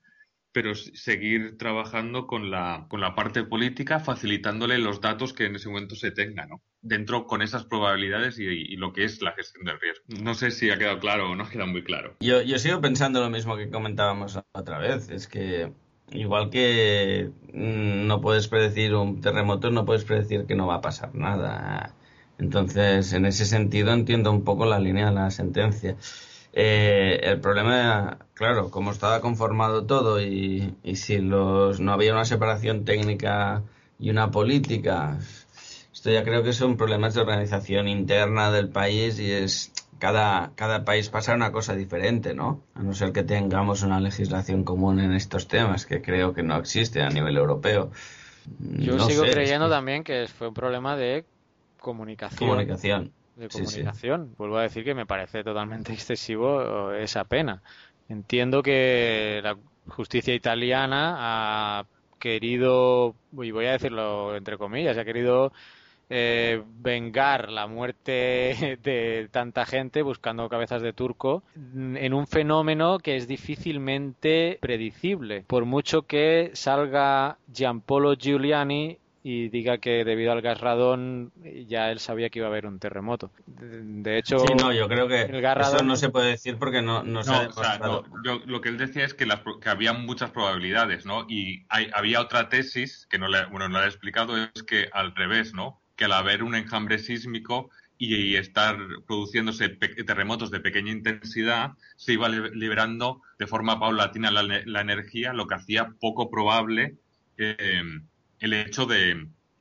pero seguir trabajando con la, con la parte política, facilitándole los datos que en ese momento se tengan, ¿no? Dentro con esas probabilidades y, lo que es la gestión del riesgo. No sé si ha quedado claro o no ha quedado muy claro.
Yo, yo sigo pensando lo mismo que comentábamos otra vez, es que Igual que no puedes predecir un terremoto, no puedes predecir que no va a pasar nada. Entonces, en ese sentido, entiendo un poco la línea de la sentencia. Eh, el problema, claro, como estaba conformado todo y, y si los, no había una separación técnica y una política, esto ya creo que son problemas de organización interna del país y es cada, cada país pasa una cosa diferente, ¿no? A no ser que tengamos una legislación común en estos temas, que creo que no existe a nivel europeo.
Yo
No
sigo
sé,
creyendo
es que-
también que fue un problema de comunicación.
Comunicación.
De
sí.
comunicación. Vuelvo a decir que me parece totalmente excesivo esa pena. Entiendo que la justicia italiana ha querido, y voy a decirlo entre comillas, ha querido eh, vengar la muerte de tanta gente buscando cabezas de turco en un fenómeno que es difícilmente predecible. Por mucho que salga Giampolo Giuliani y diga que debido al gas radón ya él sabía que iba a haber un terremoto. De, hecho,
Sí, no, yo creo que
el gas
eso
radón-
no se puede decir porque no, no, se ha
o sea,
demostrado.
no, yo- lo que él decía es que, las pro- que había muchas probabilidades, ¿no? Y hay- había otra tesis que no le, bueno, no la he explicado, es que al revés, ¿no? Que al haber un enjambre sísmico y, y estar produciéndose terremotos de pequeña intensidad, se iba li- liberando de forma paulatina la, la energía, lo que hacía poco probable eh, el hecho de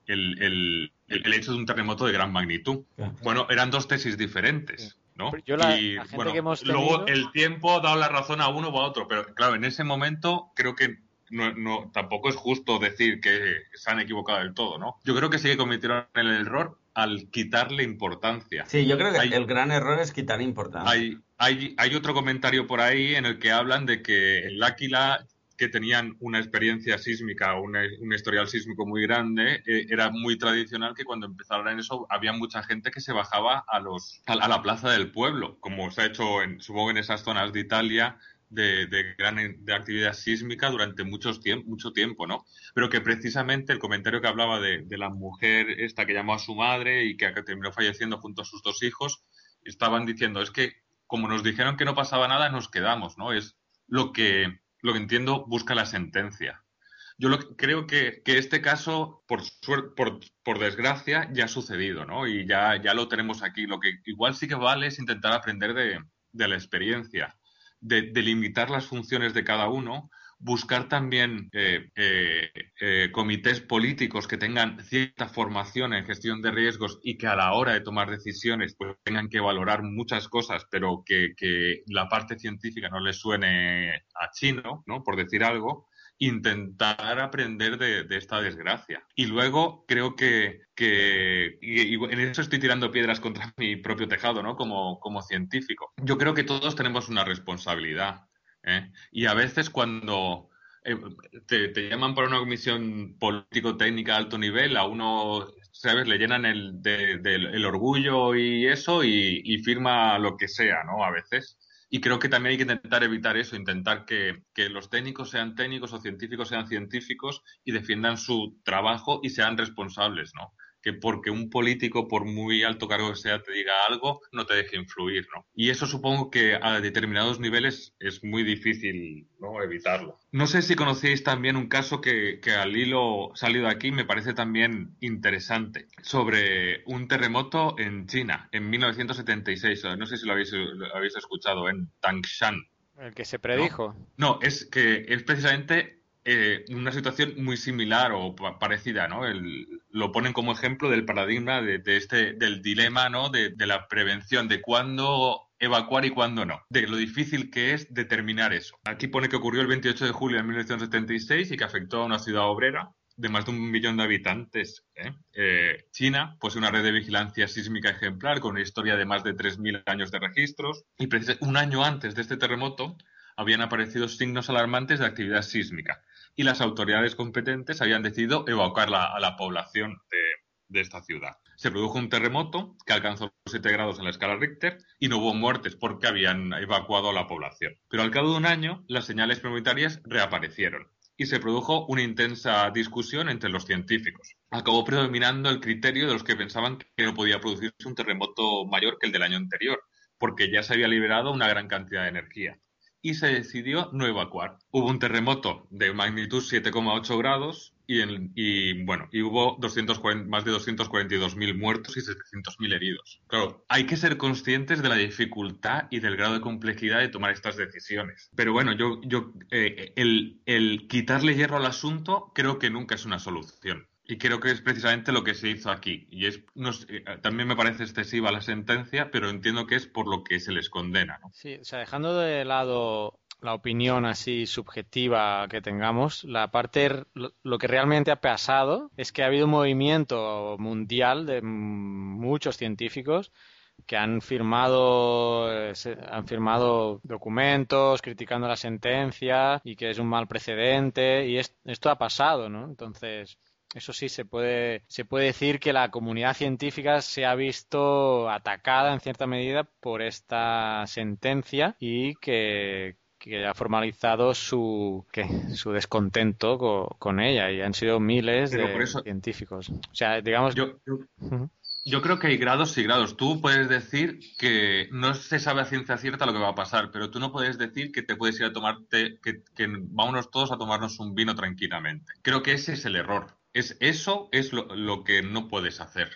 el, el- el- hecho de un terremoto de gran magnitud. Bueno, eran dos tesis diferentes, ¿no?
yo la-
y
la gente
bueno,
que hemos
luego el tiempo ha dado la razón a uno o a otro, pero claro, en ese momento creo que no, no- tampoco es justo decir que se han equivocado del todo, ¿no? Yo creo que sí que cometieron el error al quitarle importancia.
Sí, yo creo que
Hay-
el gran error es quitar importancia.
hay, hay, hay otro comentario por ahí en el que hablan de que el Áquila, que tenían una experiencia sísmica, una- un historial sísmico muy grande, eh, era muy tradicional que cuando empezaron en eso había mucha gente que se bajaba a, los, a, la plaza del pueblo, como se ha hecho, en, supongo, en esas zonas de Italia. De, gran de actividad sísmica durante muchos tiemp- mucho tiempo, ¿no? Pero que precisamente el comentario que hablaba de, de la mujer esta que llamó a su madre y que terminó falleciendo junto a sus dos hijos, estaban diciendo, es que como nos dijeron que no pasaba nada, nos quedamos, ¿no? Es lo que, lo que entiendo busca la sentencia. Yo lo creo que, que este caso, por, suer- por, desgracia, ya ha sucedido, ¿no? Y ya, ya lo tenemos aquí. Lo que igual sí que vale es intentar aprender de, la experiencia, de, de limitar las funciones de cada uno, buscar también eh, eh, eh, comités políticos que tengan cierta formación en gestión de riesgos y que a la hora de tomar decisiones pues tengan que valorar muchas cosas, pero que, la parte científica no les suene a chino, ¿no? Por decir algo intentar aprender de, esta desgracia. Y luego creo que, que en eso estoy tirando piedras contra mi propio tejado, ¿no? Como, como científico. Yo creo que todos tenemos una responsabilidad. ¿Eh? Y a veces cuando eh, te, llaman para una comisión político-técnica de alto nivel, a uno, ¿sabes? Le llenan el, de- el orgullo y eso y, y firma lo que sea, ¿no? A veces. Y creo que también hay que intentar evitar eso, intentar que los técnicos sean técnicos o científicos sean científicos y defiendan su trabajo y sean responsables, ¿no? Que porque un político, por muy alto cargo que sea, te diga algo, no te deje influir, ¿no? Y eso supongo que a determinados niveles es muy difícil, ¿no? Evitarlo. No sé si conocéis también un caso que, que al hilo salido aquí me parece también interesante, sobre un terremoto en China en 1976. No sé si lo habéis, lo habéis escuchado, en Tangshan.
El que se predijo.
No, es que es precisamente eh, una situación muy similar o pa- parecida, ¿no? El- lo ponen como ejemplo del paradigma de, de este, del dilema, ¿no? De, de la prevención, de cuándo evacuar y cuándo no, de lo difícil que es determinar eso. Aquí pone que ocurrió el 28 de julio de 1976 y que afectó a una ciudad obrera de más de un millón de habitantes. ¿eh? Eh, China posee una red de vigilancia sísmica ejemplar con una historia de más de 3.000 años de registros y un año antes de este terremoto habían aparecido signos alarmantes de actividad sísmica y las autoridades competentes habían decidido evacuar a la población de, esta ciudad. Se produjo un terremoto que alcanzó los 7 grados en la escala Richter y no hubo muertes porque habían evacuado a la población. Pero al cabo de un año, las señales prioritarias reaparecieron y se produjo una intensa discusión entre los científicos. Acabó predominando el criterio de los que pensaban que no podía producirse un terremoto mayor que el del año anterior, porque ya se había liberado una gran cantidad de energía. Y se decidió no evacuar. Hubo un terremoto de magnitud 7,8 grados y, bueno, y hubo 240, más de 242.000 muertos y 700.000 heridos. Claro, hay que ser conscientes de la dificultad y del grado de complejidad de tomar estas decisiones. Pero bueno, yo, yo eh, el, el quitarle hierro al asunto creo que nunca es una solución. Y creo que es precisamente lo que se hizo aquí. Y es eh, también me parece excesiva la sentencia, pero entiendo que es por lo que se les condena.
Sí, o sea, dejando de lado la opinión así subjetiva que tengamos, la parte, lo, que realmente ha pasado es que ha habido un movimiento mundial de muchos científicos que han firmado eh, han firmado documentos criticando la sentencia y que es un mal precedente y esto ha pasado, ¿no? Entonces, eso sí, se puede, se puede decir que la comunidad científica se ha visto atacada en cierta medida por esta sentencia y que, que ha formalizado su, su descontento con, ella y han sido miles de científicos. O sea, digamos...
Yo, yo, creo que hay grados y grados. Tú puedes decir que no se sabe a ciencia cierta lo que va a pasar, pero tú no puedes decir que te puedes ir a tomarte, que, que vámonos todos a tomarnos un vino tranquilamente. Creo que ese es el error. Es, eso es lo, que no puedes hacer.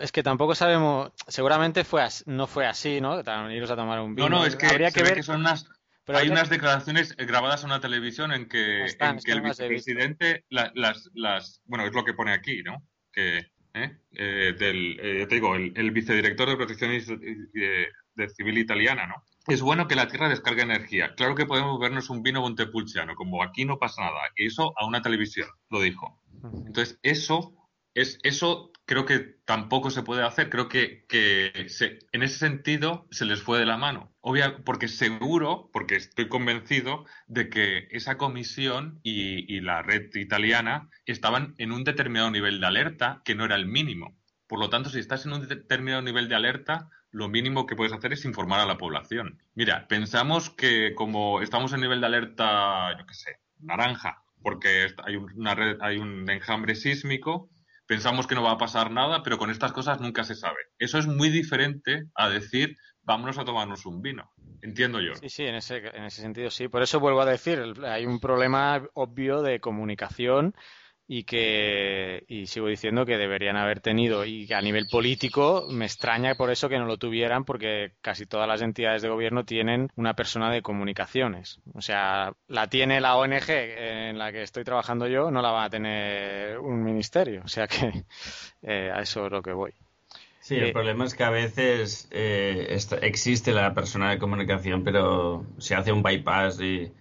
Es que tampoco sabemos, seguramente fue no fue así, ¿no? Iros a tomar un vino.
No, no, es que habría que ver que son unas hay unas declaraciones grabadas en una televisión en que, el vicepresidente las, las, bueno, es lo que pone aquí, ¿no? Que ¿eh? Eh, del, eh, te digo, el, vicedirector de protección de, civil italiana, ¿no? Es bueno que la Tierra descargue energía. Claro que podemos vernos un vino montepulciano, como aquí no pasa nada. Que eso a una televisión, lo dijo. Entonces, eso es, eso creo que tampoco se puede hacer. Creo que, en ese sentido se les fue de la mano. Obvio, porque seguro, porque estoy convencido de que esa comisión y, la red italiana estaban en un determinado nivel de alerta que no era el mínimo. Por lo tanto, si estás en un determinado nivel de alerta, lo mínimo que puedes hacer es informar a la población. Mira, pensamos que como estamos en nivel de alerta, yo qué sé, naranja, porque hay, una red, hay un enjambre sísmico, pensamos que no va a pasar nada, pero con estas cosas nunca se sabe. Eso es muy diferente a decir, vámonos a tomarnos un vino. Entiendo yo.
Sí, sí, en ese, en ese sentido sí. Por eso vuelvo a decir, hay un problema obvio de comunicación y que y sigo diciendo que deberían haber tenido y a nivel político me extraña por eso que no lo tuvieran porque casi todas las entidades de gobierno tienen una persona de comunicaciones. O sea la tiene la ONG en la que estoy trabajando yo no la va a tener un ministerio. O sea que eh, a eso es lo que voy.
Sí, el eh, problema es que a veces eh, existe la persona de comunicación, pero se hace un bypass y,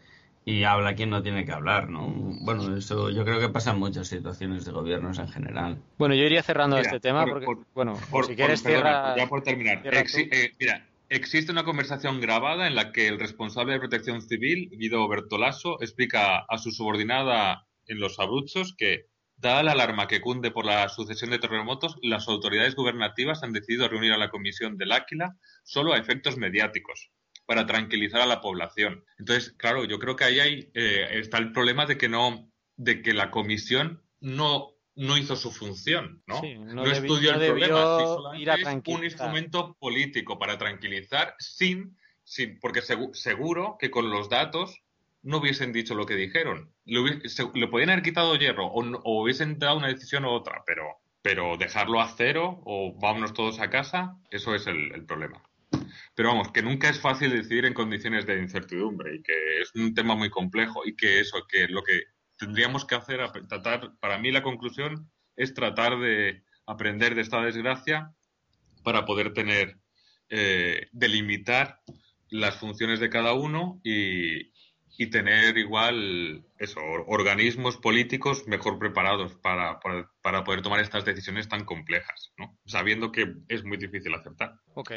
y habla quien no tiene que hablar, ¿no? Bueno, eso yo creo que pasa en muchas situaciones de gobiernos en general.
Bueno, yo iría cerrando este tema porque, bueno, si quieres cierra...
Ya por terminar. Eh, mira, existe una conversación grabada en la que el responsable de protección civil, Guido Bertolaso, explica a su subordinada en los abruchos que, dada la alarma que cunde por la sucesión de terremotos, las autoridades gubernativas han decidido reunir a la comisión del Áquila solo a efectos mediáticos para tranquilizar a la población. Entonces, claro, yo creo que ahí hay, eh, está el problema de que no, de que la comisión no, no hizo su función, ¿no? no, estudió el problema, es un instrumento político para tranquilizar sin, sin porque seguro que con los datos no hubiesen dicho lo que dijeron. Le, podían haber quitado hierro o, o, hubiesen dado una decisión u otra, pero, pero dejarlo a cero o vámonos todos a casa, eso es el problema. Pero vamos, que nunca es fácil decidir en condiciones de incertidumbre y que es un tema muy complejo y que eso, que lo que tendríamos que hacer, tratar, para mí la conclusión es tratar de aprender de esta desgracia para poder tener eh, delimitar las funciones de cada uno y, y tener igual eso, or- organismos políticos mejor preparados para, para, para poder tomar estas decisiones tan complejas, ¿no? Sabiendo que es muy difícil acertar.
Ok,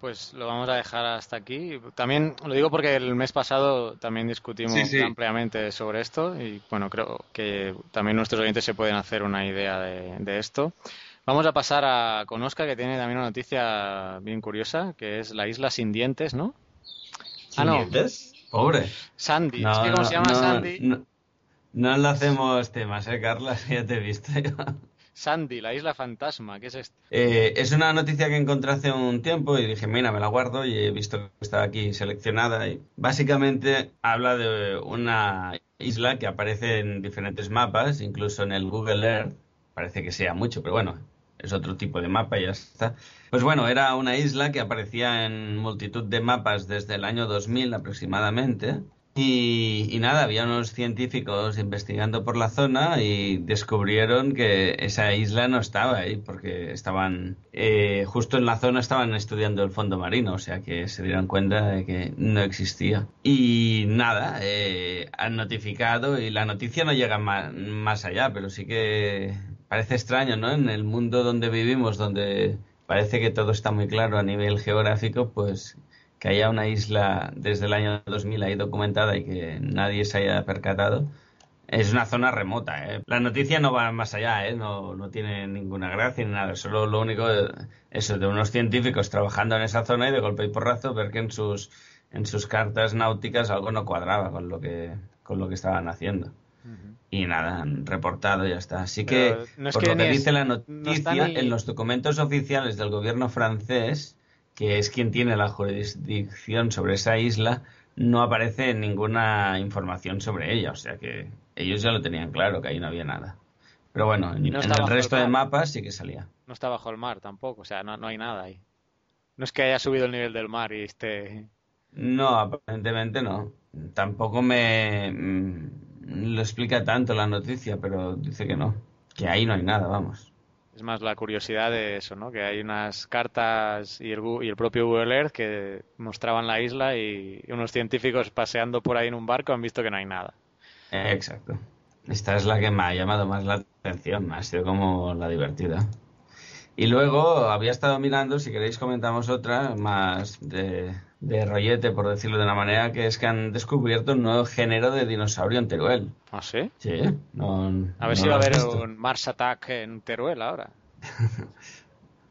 pues lo vamos a dejar hasta aquí. También lo digo porque el mes pasado también discutimos
Sí, sí.
ampliamente sobre esto y bueno, creo que también nuestros oyentes se pueden hacer una idea de, de esto. Vamos a pasar a, con Oscar, que tiene también una noticia bien curiosa, que es la isla sin dientes, ¿no? Ah, no.
¿Dientes? Pobre.
Sandy. es que como se llama
no,
Sandy,
No, no le hacemos temas, ¿eh, Carla? Ya te he visto.
Sandy, la isla fantasma, ¿qué es esto?
Eh, es una noticia que encontré hace un tiempo y dije, mira, me la guardo y he visto que estaba aquí seleccionada. Y básicamente habla de una isla que aparece en diferentes mapas, incluso en el Google Earth. Parece que sea mucho, pero bueno, es otro tipo de mapa ya está. Pues bueno, era una isla que aparecía en multitud de mapas desde el año 2000 aproximadamente. Y, nada, había unos científicos investigando por la zona y descubrieron que esa isla no estaba ahí porque estaban eh, justo en la zona estaban estudiando el fondo marino, o sea que se dieron cuenta de que no existía. Y nada, eh, han notificado y la noticia no llega ma- más allá, pero sí que parece extraño, ¿no? En el mundo donde vivimos, donde parece que todo está muy claro a nivel geográfico, pues que haya una isla desde el año 2000 ahí documentada y que nadie se haya percatado. Es una zona remota, ¿eh? La noticia no va más allá, ¿eh? No, tiene ninguna gracia ni nada. Solo lo único, eh, eso, de unos científicos trabajando en esa zona y de golpe y porrazo ver que en sus, en sus cartas náuticas algo no cuadraba con lo que, con lo que estaban haciendo. Y nada, han reportado y ya está. Así que,
Pero no es
por
que
lo que
es-
dice la
no
noticia,
ni-
en los documentos oficiales del gobierno francés, que es quien tiene la jurisdicción sobre esa isla, no aparece ninguna información sobre ella. O sea que ellos ya lo tenían claro, que ahí no había nada. Pero bueno, en,
no
el resto de mapas sí que salía.
No está bajo el mar tampoco, o sea, no, no hay nada ahí. No es que haya subido el nivel del mar y esté...
No, aparentemente no. Tampoco me lo explica tanto la noticia, pero dice que no. Que ahí no hay nada, vamos.
Es más la curiosidad de eso, ¿no? Que hay unas cartas y el, y el propio Google Earth que mostraban la isla y unos científicos paseando por ahí en un barco han visto que no hay nada.
Eh, exacto. Esta es la que me ha llamado más la atención, ha sido como la divertida. Y luego había estado mirando, si queréis comentamos otra, más de, de rollete, por decirlo de una manera, que es que han descubierto un nuevo género de dinosaurio en Teruel.
¿Ah, sí?
Sí, no,
A ver
no
si va a haber un Mars Attack en Teruel ahora.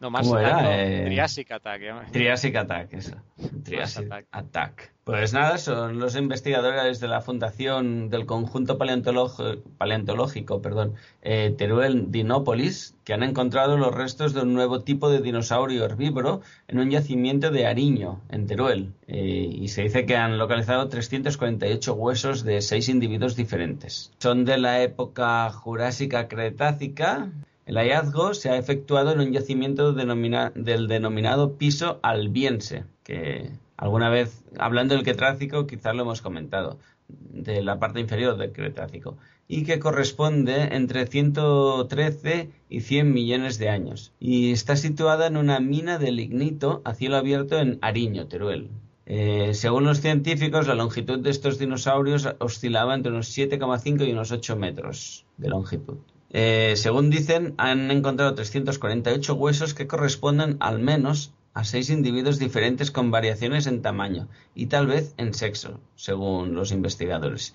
No, Mars
¿Cómo
Attack,
era?
no,
Eh,
Triassic Attack. ¿eh?
Triassic Attack, eso. Triassic Attack. Pues nada, son los investigadores de la Fundación del Conjunto Paleontológico, perdón, eh, Teruel Dinópolis, que han encontrado los restos de un nuevo tipo de dinosaurio herbívoro en un yacimiento de Ariño, en Teruel. Eh, y se dice que han localizado 348 huesos de seis individuos diferentes. Son de la época Jurásica Cretácica, el hallazgo se ha efectuado en un yacimiento del denominado piso albiense, que alguna vez, hablando del Cretácico, quizás lo hemos comentado, de la parte inferior del Cretácico, y que corresponde entre 113 y 100 millones de años, y está situada en una mina de lignito a cielo abierto en Ariño, Teruel. Eh, según los científicos, la longitud de estos dinosaurios oscilaba entre unos 7,5 y unos 8 metros de longitud. Eh, según dicen, han encontrado 348 huesos que corresponden al menos a seis individuos diferentes con variaciones en tamaño y tal vez en sexo, según los investigadores,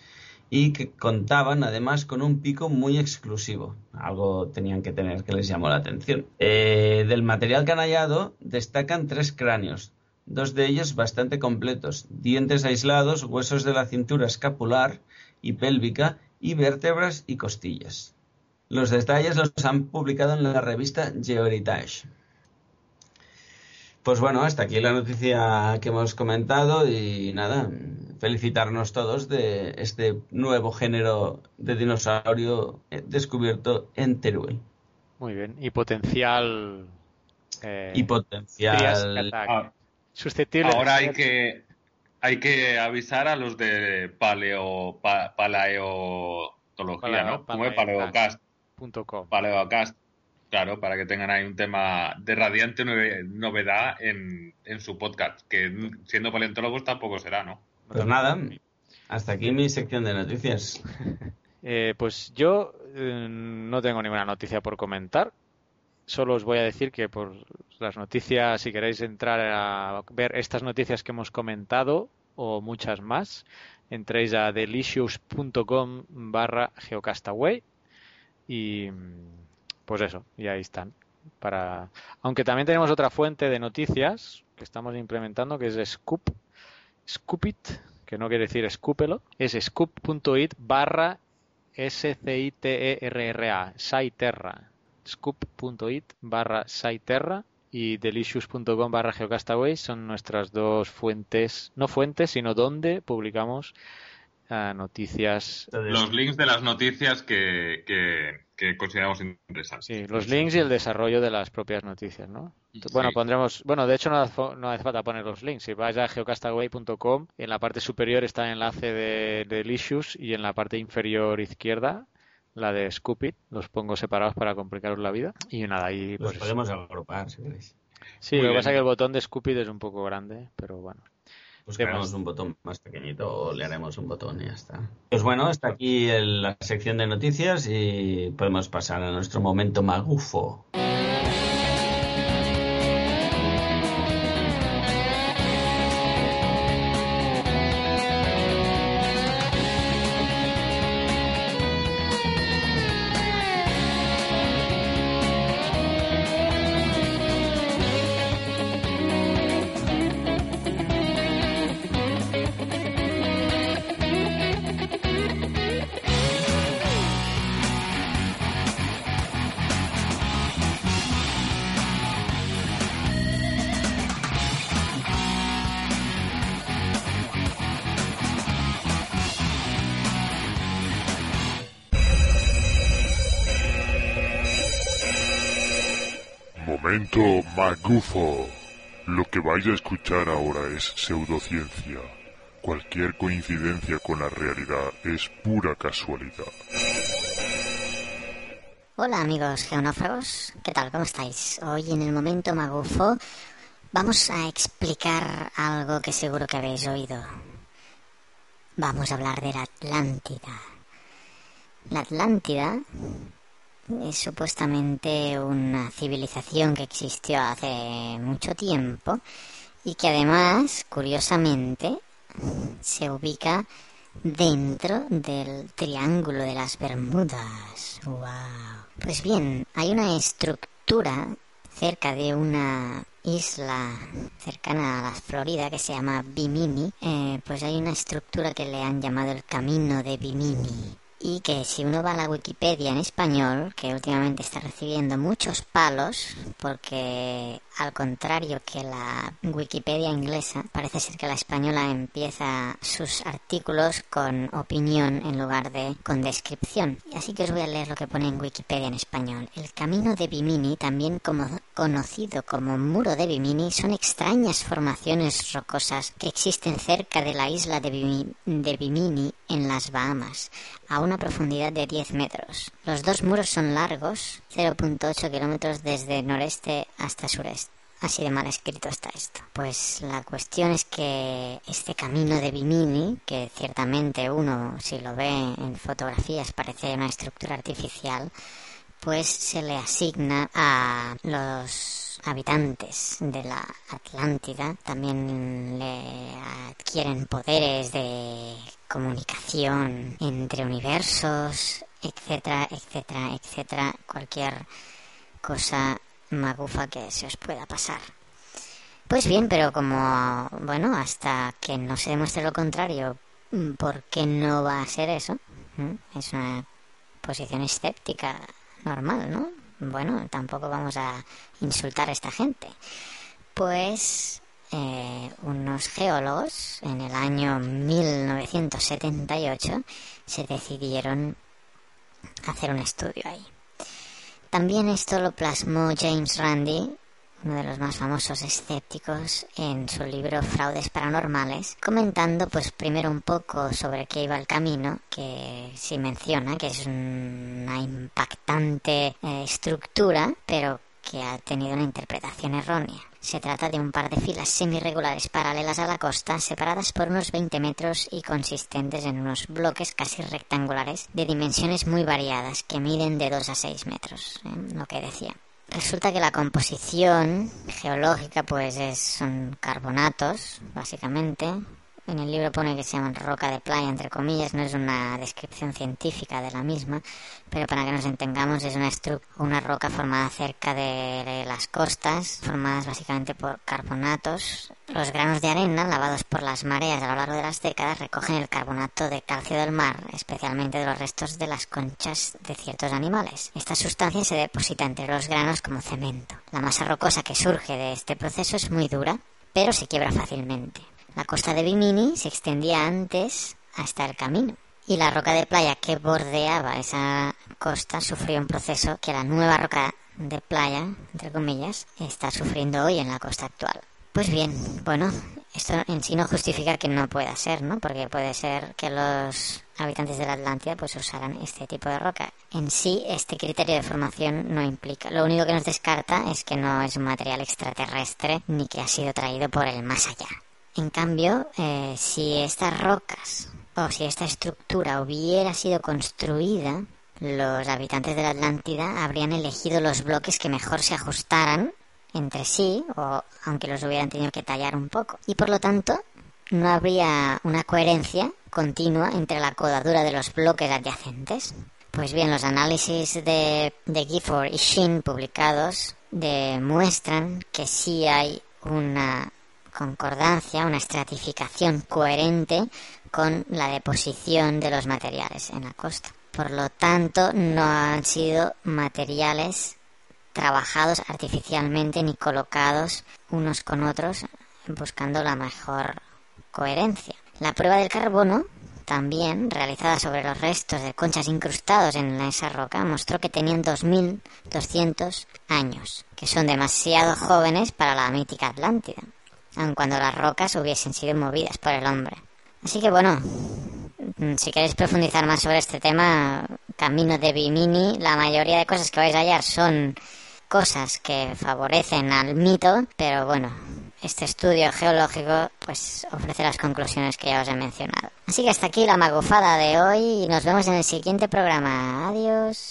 y que contaban además con un pico muy exclusivo. Algo tenían que tener que les llamó la atención. Eh, del material que han hallado destacan tres cráneos, dos de ellos bastante completos, dientes aislados, huesos de la cintura escapular y pélvica y vértebras y costillas. Los detalles los han publicado en la revista Geoheritage. Pues bueno, hasta aquí la noticia que hemos comentado y nada, felicitarnos todos de este nuevo género de dinosaurio eh, descubierto en Teruel.
Muy bien. Y potencial... eh,
Y potencial-.
Ah,
Susceptible
Ahora hay que hay que avisar a los de paleo pa- paleontología,
Paleo-
¿no? ¿Cómo es? Paleocast.
Com.
Paleocast. Claro, para que tengan ahí un tema de radiante nove- novedad en, en su podcast, que siendo paleontólogos tampoco será, ¿no?
Pues nada, hasta aquí mi sección de noticias.
Eh, pues yo eh, no tengo ninguna noticia por comentar. Solo os voy a decir que por las noticias, si queréis entrar a ver estas noticias que hemos comentado o muchas más, entréis a delicious.com barra geocastaway y pues eso, y ahí están. Para... Aunque también tenemos otra fuente de noticias que estamos implementando que es Scoop, Scoopit, que no quiere decir escúpelo, es scoop.it barra S-C-I-T-E-R-R-A, Saiterra. Scoop.it barra Saiterra y delicious.com barra geocastaway son nuestras dos fuentes, no fuentes, sino donde publicamos noticias.
Los links de las noticias que, que, que consideramos interesantes.
Sí, los links y el desarrollo de las propias noticias, ¿no? Bueno,
Sí.
pondremos, bueno, de hecho no hace, no hace falta poner los links. Si vais a geocastaway.com, en la parte superior está el enlace de, de Delicious y en la parte inferior izquierda la de Scoopit. Los pongo separados para complicaros la vida. Y nada, ahí
Los
pues
podemos agrupar, si queréis.
Sí,
Muy
lo que pasa es que el botón de Scoopit es un poco grande, pero bueno.
Buscaremos un botón más pequeñito o le haremos un botón y ya está. Pues bueno, hasta aquí el- la sección de noticias y podemos pasar a nuestro momento magufo.
Momento magufo. Lo que vais a escuchar ahora es pseudociencia. Cualquier coincidencia con la realidad es pura casualidad.
Hola amigos geonáufragos, ¿qué tal? ¿Cómo estáis? Hoy en el momento magufo vamos a explicar algo que seguro que habéis oído. Vamos a hablar de la Atlántida. La Atlántida es supuestamente una civilización que existió hace mucho tiempo y que además, curiosamente, se ubica dentro del Triángulo de las Bermudas. ¡Wow! Pues bien, hay una estructura cerca de una isla cercana a la Florida que se llama Bimini. Eh, pues hay una estructura que le han llamado el Camino de Bimini. Y que si uno va a la Wikipedia en español, que últimamente está recibiendo muchos palos, porque al contrario que la Wikipedia inglesa, parece ser que la española empieza sus artículos con opinión en lugar de con descripción. Así que os voy a leer lo que pone en Wikipedia en español. El camino de Bimini, también como conocido como muro de Bimini, son extrañas formaciones rocosas que existen cerca de la isla de, Bimi- de Bimini en las Bahamas, a una profundidad de 10 metros. Los dos muros son largos, 0.8 kilómetros desde noreste hasta sureste. Así de mal escrito está esto. Pues la cuestión es que este camino de Bimini, que ciertamente uno si lo ve en fotografías parece una estructura artificial, pues se le asigna a los habitantes de la Atlántida. También le adquieren poderes de comunicación entre universos, etcétera, etcétera, etcétera. Cualquier cosa magufa que se os pueda pasar. Pues bien, pero como, bueno, hasta que no se demuestre lo contrario, ¿por qué no va a ser eso? ¿Mm? Es una posición escéptica normal, ¿no? Bueno, tampoco vamos a insultar a esta gente. Pues eh, unos geólogos en el año 1978 se decidieron hacer un estudio ahí. También esto lo plasmó James Randi uno de los más famosos escépticos, en su libro Fraudes Paranormales, comentando pues primero un poco sobre qué iba el camino, que sí menciona que es una impactante eh, estructura, pero que ha tenido una interpretación errónea. Se trata de un par de filas semirregulares paralelas a la costa, separadas por unos 20 metros y consistentes en unos bloques casi rectangulares de dimensiones muy variadas que miden de 2 a 6 metros, ¿eh? lo que decía. Resulta que la composición geológica pues es, son carbonatos, básicamente, en el libro pone que se llaman roca de playa, entre comillas, no es una descripción científica de la misma, pero para que nos entendamos es una, una roca formada cerca de las costas, formadas básicamente por carbonatos. Los granos de arena, lavados por las mareas a lo largo de las décadas, recogen el carbonato de calcio del mar, especialmente de los restos de las conchas de ciertos animales. Esta sustancia se deposita entre los granos como cemento. La masa rocosa que surge de este proceso es muy dura, pero se quiebra fácilmente. La costa de Bimini se extendía antes hasta el camino y la roca de playa que bordeaba esa costa sufrió un proceso que la nueva roca de playa, entre comillas, está sufriendo hoy en la costa actual. Pues bien, bueno, esto en sí no justifica que no pueda ser, ¿no? Porque puede ser que los habitantes de la Atlántida pues usaran este tipo de roca. En sí, este criterio de formación no implica. Lo único que nos descarta es que no es un material extraterrestre ni que ha sido traído por el más allá. En cambio, eh, si estas rocas o si esta estructura hubiera sido construida, los habitantes de la Atlántida habrían elegido los bloques que mejor se ajustaran entre sí, o aunque los hubieran tenido que tallar un poco. Y por lo tanto, no habría una coherencia continua entre la codadura de los bloques adyacentes. Pues bien, los análisis de, de Gifford y Shin publicados demuestran que sí hay una concordancia, una estratificación coherente con la deposición de los materiales en la costa. Por lo tanto, no han sido materiales trabajados artificialmente ni colocados unos con otros buscando la mejor coherencia. La prueba del carbono, también realizada sobre los restos de conchas incrustados en esa roca, mostró que tenían 2.200 años, que son demasiado jóvenes para la mítica Atlántida aun cuando las rocas hubiesen sido movidas por el hombre. Así que bueno, mm, si queréis profundizar más sobre este tema, camino de Bimini, la mayoría de cosas que vais a hallar son cosas que favorecen al mito, pero bueno, este estudio geológico pues ofrece las conclusiones que ya os he mencionado. Así que hasta aquí la magufada de hoy y nos vemos en el siguiente programa. Adiós.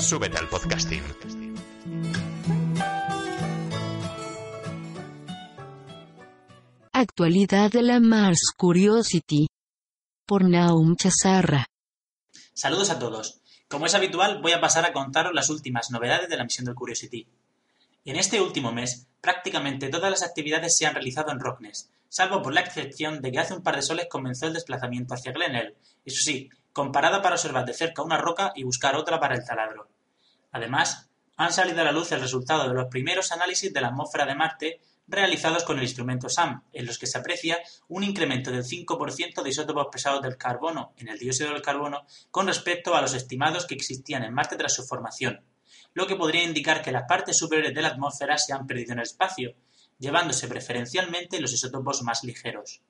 Súbete al podcasting.
Actualidad de la Mars Curiosity. Por Naum Chazarra.
Saludos a todos. Como es habitual, voy a pasar a contaros las últimas novedades de la misión del Curiosity. En este último mes, prácticamente todas las actividades se han realizado en Rockness, salvo por la excepción de que hace un par de soles comenzó el desplazamiento hacia Glenelg, eso sí, comparada para observar de cerca una roca y buscar otra para el taladro. Además, han salido a la luz el resultado de los primeros análisis de la atmósfera de Marte realizados con el instrumento SAM, en los que se aprecia un incremento del 5% de isótopos pesados del carbono en el dióxido del carbono con respecto a los estimados que existían en Marte tras su formación, lo que podría indicar que las partes superiores de la atmósfera se han perdido en el espacio, llevándose preferencialmente los isótopos más ligeros.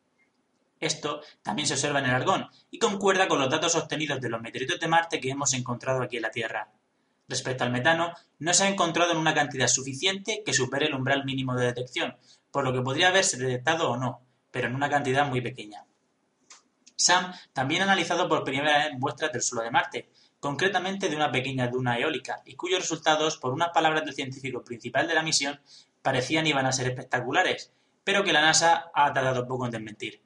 Esto también se observa en el argón y concuerda con los datos obtenidos de los meteoritos de Marte que hemos encontrado aquí en la Tierra. Respecto al metano, no se ha encontrado en una cantidad suficiente que supere el umbral mínimo de detección, por lo que podría haberse detectado o no, pero en una cantidad muy pequeña. SAM también ha analizado por primera vez muestras del suelo de Marte, concretamente de una pequeña duna eólica, y cuyos resultados, por unas palabras del científico principal de la misión, parecían iban a ser espectaculares, pero que la NASA ha tardado poco en desmentir.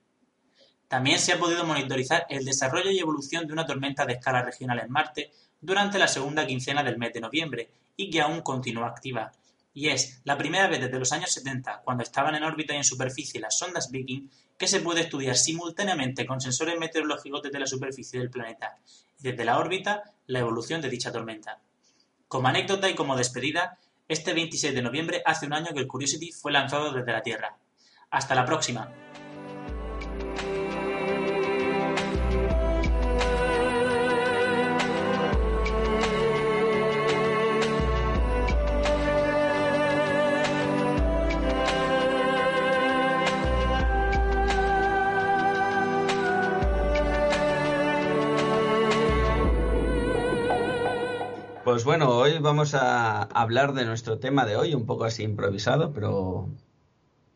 También se ha podido monitorizar el desarrollo y evolución de una tormenta de escala regional en Marte durante la segunda quincena del mes de noviembre y que aún continúa activa. Y es la primera vez desde los años 70, cuando estaban en órbita y en superficie las sondas Viking, que se puede estudiar simultáneamente con sensores meteorológicos desde la superficie del planeta y desde la órbita la evolución de dicha tormenta. Como anécdota y como despedida, este 26 de noviembre hace un año que el Curiosity fue lanzado desde la Tierra. Hasta la próxima.
Pues bueno, hoy vamos a hablar de nuestro tema de hoy, un poco así improvisado, pero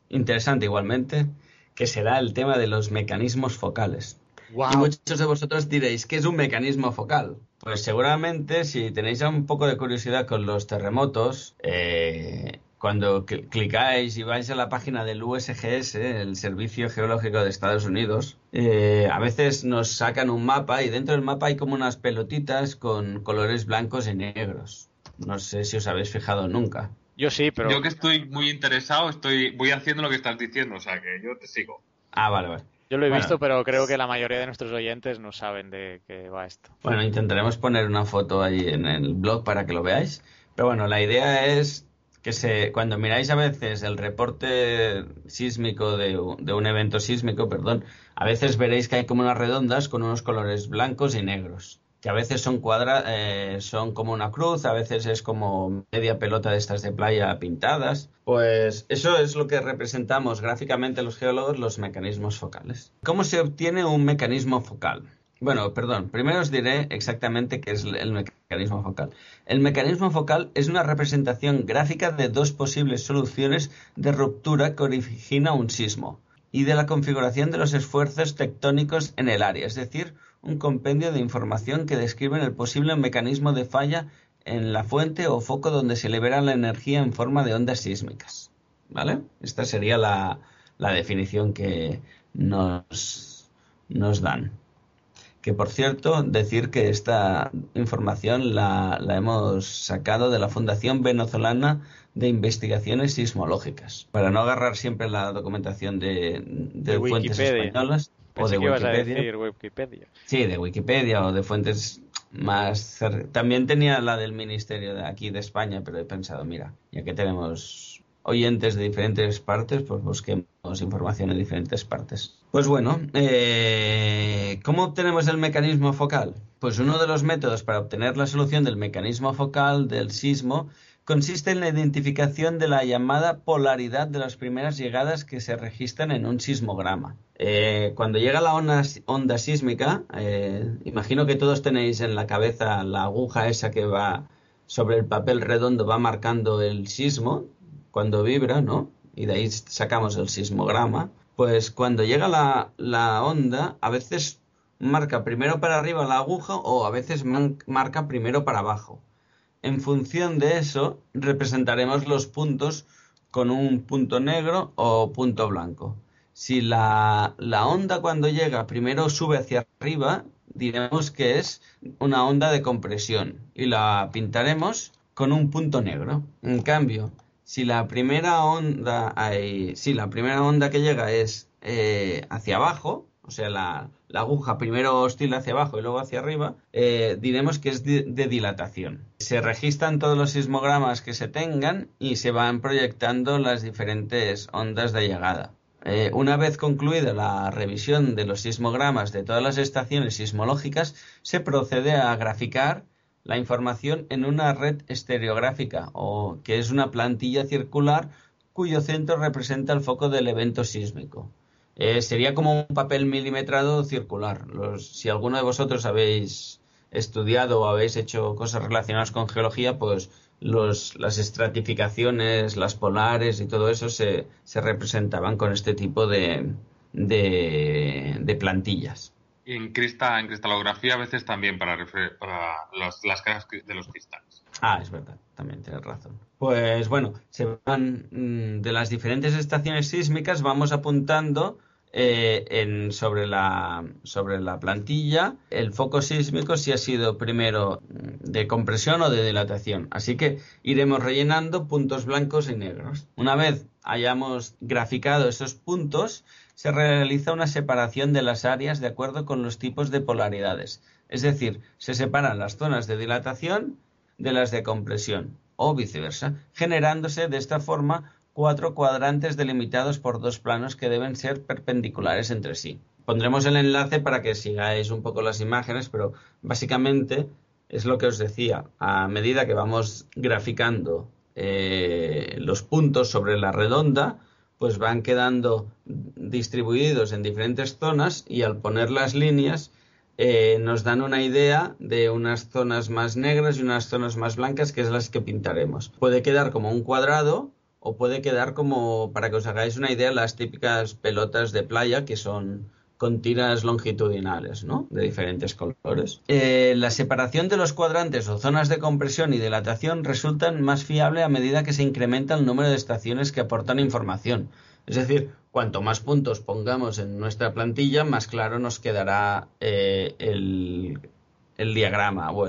interesante igualmente, que será el tema de los mecanismos focales. Y muchos de vosotros diréis, ¿qué es un mecanismo focal? Pues seguramente si tenéis un poco de curiosidad con los terremotos, eh, cuando clicáis y vais a la página del USGS, el Servicio Geológico de Estados Unidos, eh, a veces nos sacan un mapa y dentro del mapa hay como unas pelotitas con colores blancos y negros. No sé si os habéis fijado nunca.
Yo sí, pero...
Yo que estoy muy interesado, estoy voy haciendo lo que estás diciendo, o sea que yo te sigo.
Ah, vale, vale.
Yo lo he visto, pero creo que la mayoría de nuestros oyentes no saben de qué va esto.
Bueno, intentaremos poner una foto ahí en el blog para que lo veáis. Pero bueno, la idea es que se, cuando miráis a veces el reporte sísmico de, un evento sísmico, perdón, a veces veréis que hay como unas redondas con unos colores blancos y negros, que a veces son cuadra, eh, son como una cruz, a veces es como media pelota de estas de playa pintadas. Pues eso es lo que representamos gráficamente los geólogos, los mecanismos focales. ¿Cómo se obtiene un mecanismo focal? Bueno, perdón, primero os diré exactamente qué es el mecanismo focal. El mecanismo focal es una representación gráfica de dos posibles soluciones de ruptura que origina un sismo y de la configuración de los esfuerzos tectónicos en el área, es decir, un compendio de información que describe el posible mecanismo de falla en la fuente o foco donde se libera la energía en forma de ondas sísmicas. ¿Vale? Esta sería la, la definición que nos, nos dan que por cierto, decir que esta información la, hemos sacado de la Fundación Venezolana de Investigaciones Sismológicas, para no agarrar siempre la documentación de, fuentes españolas
o de Wikipedia. Wikipedia.
Sí, de Wikipedia o de fuentes más... También tenía la del Ministerio de aquí de España, pero he pensado, mira, ya que tenemos oyentes de diferentes partes, pues busquemos información en diferentes partes. Pues bueno, eh, ¿cómo obtenemos el mecanismo focal? Pues uno de los métodos para obtener la solución del mecanismo focal del sismo consiste en la identificación de la llamada polaridad de las primeras llegadas que se registran en un sismograma. Eh, cuando llega la onda, sísmica, eh, imagino que todos tenéis en la cabeza la aguja esa que va sobre el papel redondo, va marcando el sismo, cuando vibra, ¿no? Y de ahí sacamos el sismograma. Pues cuando llega la, onda, a veces marca primero para arriba la aguja o a veces marca primero para abajo. En función de eso, representaremos los puntos con un punto negro o punto blanco. Si la, la, onda cuando llega primero sube hacia arriba, diremos que es una onda de compresión y la pintaremos con un punto negro. En cambio, si la primera onda, si la primera onda que llega es eh, hacia abajo, o sea, la, la aguja primero oscila hacia abajo y luego hacia arriba, eh, diremos que es de, de, dilatación. Se registran todos los sismogramas que se tengan y se van proyectando las diferentes ondas de llegada. Eh, una vez concluida la revisión de los sismogramas de todas las estaciones sismológicas, se procede a graficar la información en una red estereográfica, o que es una plantilla circular cuyo centro representa el foco del evento sísmico. Eh, sería como un papel milimetrado circular. si alguno de vosotros habéis estudiado o habéis hecho cosas relacionadas con geología, pues las estratificaciones, las polares y todo eso se, representaban con este tipo de, plantillas.
En, crista, en cristalografía a veces también para, para las caras de los cristales.
Ah, es verdad, también tienes razón. Pues bueno, se van mm, de las diferentes estaciones sísmicas, vamos apuntando eh, en, sobre, la, sobre la plantilla el foco sísmico si ha sido primero de compresión o de dilatación. Así que iremos rellenando puntos blancos y negros. Una vez hayamos graficado esos puntos, se realiza una separación de las áreas de acuerdo con los tipos de polaridades. Es decir, se separan las zonas de dilatación de las de compresión o viceversa, generándose de esta forma cuatro cuadrantes delimitados por dos planos que deben ser perpendiculares entre sí. Pondremos el enlace para que sigáis un poco las imágenes, pero básicamente es lo que os decía. A medida que vamos graficando eh, los puntos sobre la redonda, pues van quedando distribuidos en diferentes zonas y al poner las líneas eh, nos dan una idea de unas zonas más negras y unas zonas más blancas que es las que pintaremos. Puede quedar como un cuadrado o puede quedar como, para que os hagáis una idea, las típicas pelotas de playa que son con tiras longitudinales, ¿no? De diferentes colores. Eh, la separación de los cuadrantes o zonas de compresión y dilatación resultan más fiable a medida que se incrementa el número de estaciones que aportan información. Es decir, cuanto más puntos pongamos en nuestra plantilla, más claro nos quedará eh, el, diagrama o,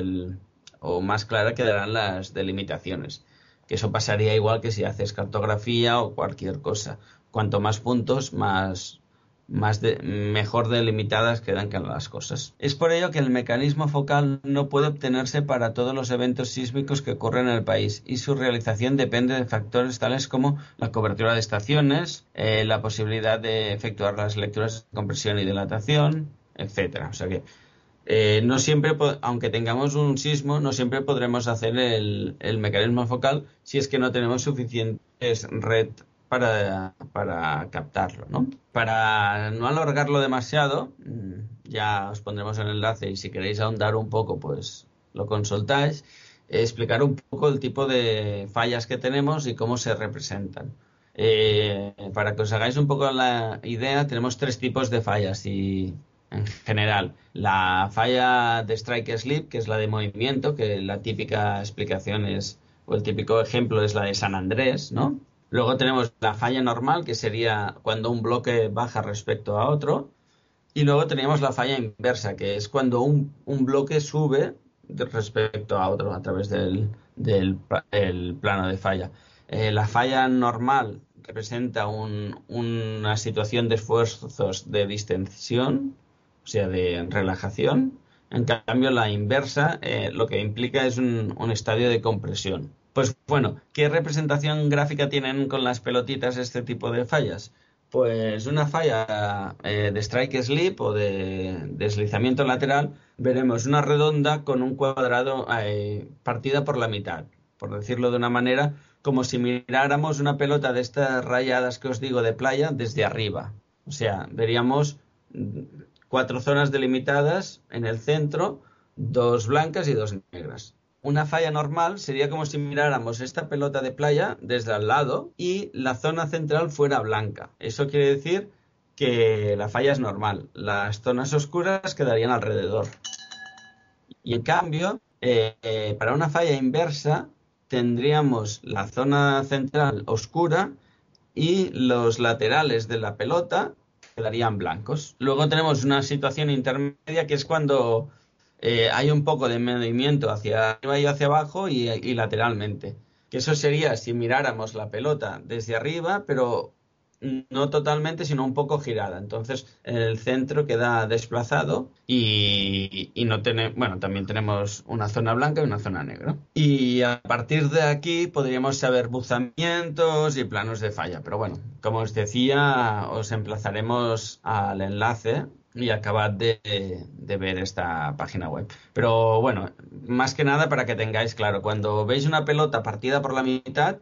o más clara quedarán las delimitaciones que eso pasaría igual que si haces cartografía o cualquier cosa. Cuanto más puntos, más, más mejor delimitadas quedan las cosas. Es por ello que el mecanismo focal no puede obtenerse para todos los eventos sísmicos que ocurren en el país y su realización depende de factores tales como la cobertura de estaciones, eh, la posibilidad de efectuar las lecturas de compresión y dilatación, etcétera. O sea que eh, no siempre, aunque tengamos un sismo, no siempre podremos hacer el, mecanismo focal si es que no tenemos suficientes red para, para captarlo, ¿no? Para no alargarlo demasiado, mm, ya os pondremos el enlace y si queréis ahondar un poco, pues lo consultáis, explicar un poco el tipo de fallas que tenemos y cómo se representan. Eh, para que os hagáis un poco la idea, tenemos tres tipos de fallas y en general. La falla de strike sleep, que es la de movimiento, que la típica explicación es, o el típico ejemplo es la de San Andrés, ¿no? Luego tenemos la falla normal, que sería cuando un bloque baja respecto a otro. Y luego tenemos la falla inversa, que es cuando un, bloque sube respecto a otro a través del, del plano de falla. Eh, la falla normal representa una situación de esfuerzos de distensión o sea, de relajación. En cambio, la inversa eh, lo que implica es un, estadio de compresión. Pues bueno, ¿qué representación gráfica tienen con las pelotitas este tipo de fallas? Pues una falla eh, de strike slip o de deslizamiento lateral, veremos una redonda con un cuadrado eh, partida por la mitad, por decirlo de una manera, como si miráramos una pelota de estas rayadas que os digo de playa desde arriba. O sea, veríamos cuatro zonas delimitadas en el centro, dos blancas y dos negras. Una falla normal sería como si miráramos esta pelota de playa desde al lado y la zona central fuera blanca. Eso quiere decir que la falla es normal. Las zonas oscuras quedarían alrededor. Y en cambio, eh, para una falla inversa, tendríamos la zona central oscura y los laterales de la pelota quedarían blancos. Luego tenemos una situación intermedia que es cuando eh, hay un poco de movimiento hacia arriba y hacia abajo y, lateralmente. Que eso sería si miráramos la pelota desde arriba, pero no totalmente, sino un poco girada. Entonces, el centro queda desplazado y, y no tenemos, bueno, también tenemos una zona blanca y una zona negra. Y a partir de aquí podríamos saber buzamientos y planos de falla. Pero bueno, como os decía, os emplazaremos al enlace y acabad de, ver esta página web. Pero bueno, más que nada para que tengáis claro, cuando veis una pelota partida por la mitad,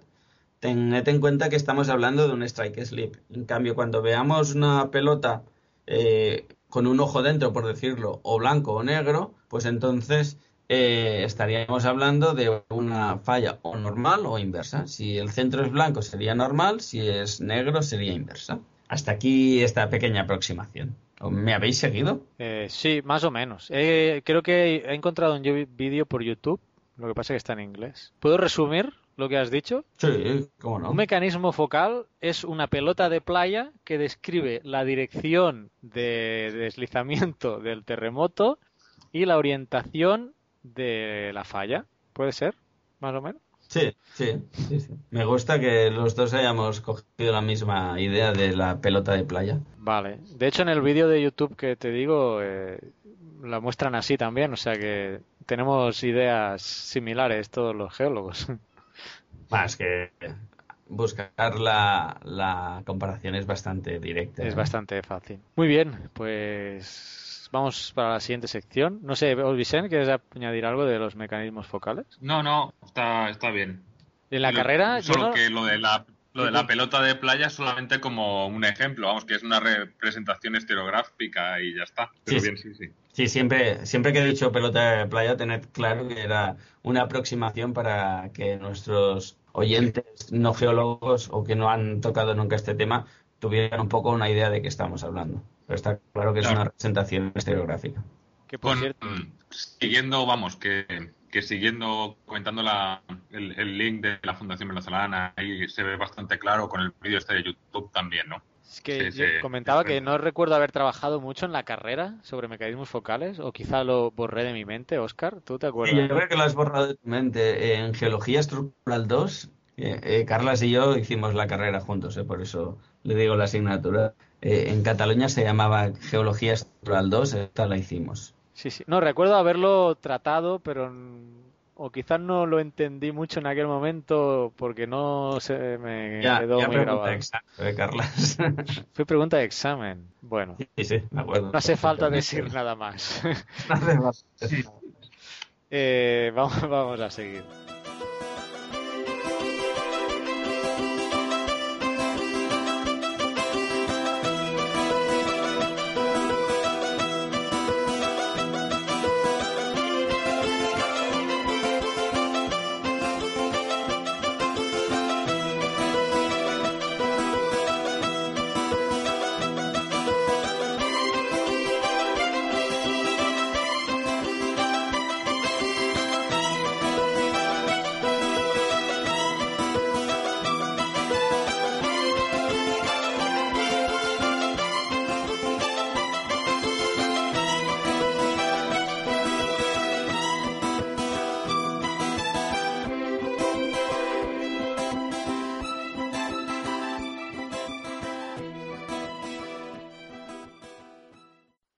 tened en cuenta que estamos hablando de un strike slip. En cambio, cuando veamos una pelota eh, con un ojo dentro, por decirlo, o blanco o negro, pues entonces eh, estaríamos hablando de una falla o normal o inversa. Si el centro es blanco sería normal, si es negro sería inversa. Hasta aquí esta pequeña aproximación. ¿Me habéis seguido?
Eh, sí, más o menos. creo que he encontrado un vídeo por YouTube, lo que pasa es que está en inglés. ¿Puedo resumir lo que has dicho?
Sí, cómo no.
Un mecanismo focal es una pelota de playa que describe la dirección de deslizamiento del terremoto y la orientación de la falla. ¿Puede ser? Más o menos.
Sí, sí, sí, sí, Me gusta que los dos hayamos cogido la misma idea de la pelota de playa.
Vale. De hecho, en el vídeo de YouTube que te digo, eh, la muestran así también. O sea que tenemos ideas similares todos los geólogos.
Más que buscar la, la comparación es bastante directa.
Es bastante fácil. Muy bien, pues vamos para la siguiente sección. No sé, Vicente, ¿quieres añadir algo de los mecanismos focales?
No, no, está, está bien.
En la carrera...
Solo que lo de la lo de la pelota de playa solamente como un ejemplo, vamos, que es una representación estereográfica y ya está. Pero
sí,
bien, sí, sí.
Sí, siempre, siempre que he dicho pelota de playa, tened claro que era una aproximación para que nuestros oyentes no geólogos o que no han tocado nunca este tema tuvieran un poco una idea de qué estamos hablando. Pero está claro que es una representación estereográfica.
Que por cierto...
Siguiendo, vamos, que que siguiendo comentando la, el, link de la Fundación Venezolana, ahí se ve bastante claro con el vídeo este de YouTube también, ¿no?
Es que yo comentaba que no recuerdo haber trabajado mucho en la carrera sobre mecanismos focales, o quizá lo borré de mi mente, Oscar, ¿tú te acuerdas?
yo creo que lo has borrado de tu mente. En Geología Estructural 2, eh, eh, Carlas y yo hicimos la carrera juntos, eh, por eso le digo la asignatura. En Cataluña se llamaba Geología Estructural 2, esta la hicimos.
Sí, sí. No, recuerdo haberlo tratado, pero o quizás no lo entendí mucho en aquel momento porque no se me quedó muy grabado.
Examen, Carlas.
Fue pregunta de examen. Bueno.
Sí, sí, me acuerdo.
No hace falta decir nada más. eh, vamos, vamos a seguir.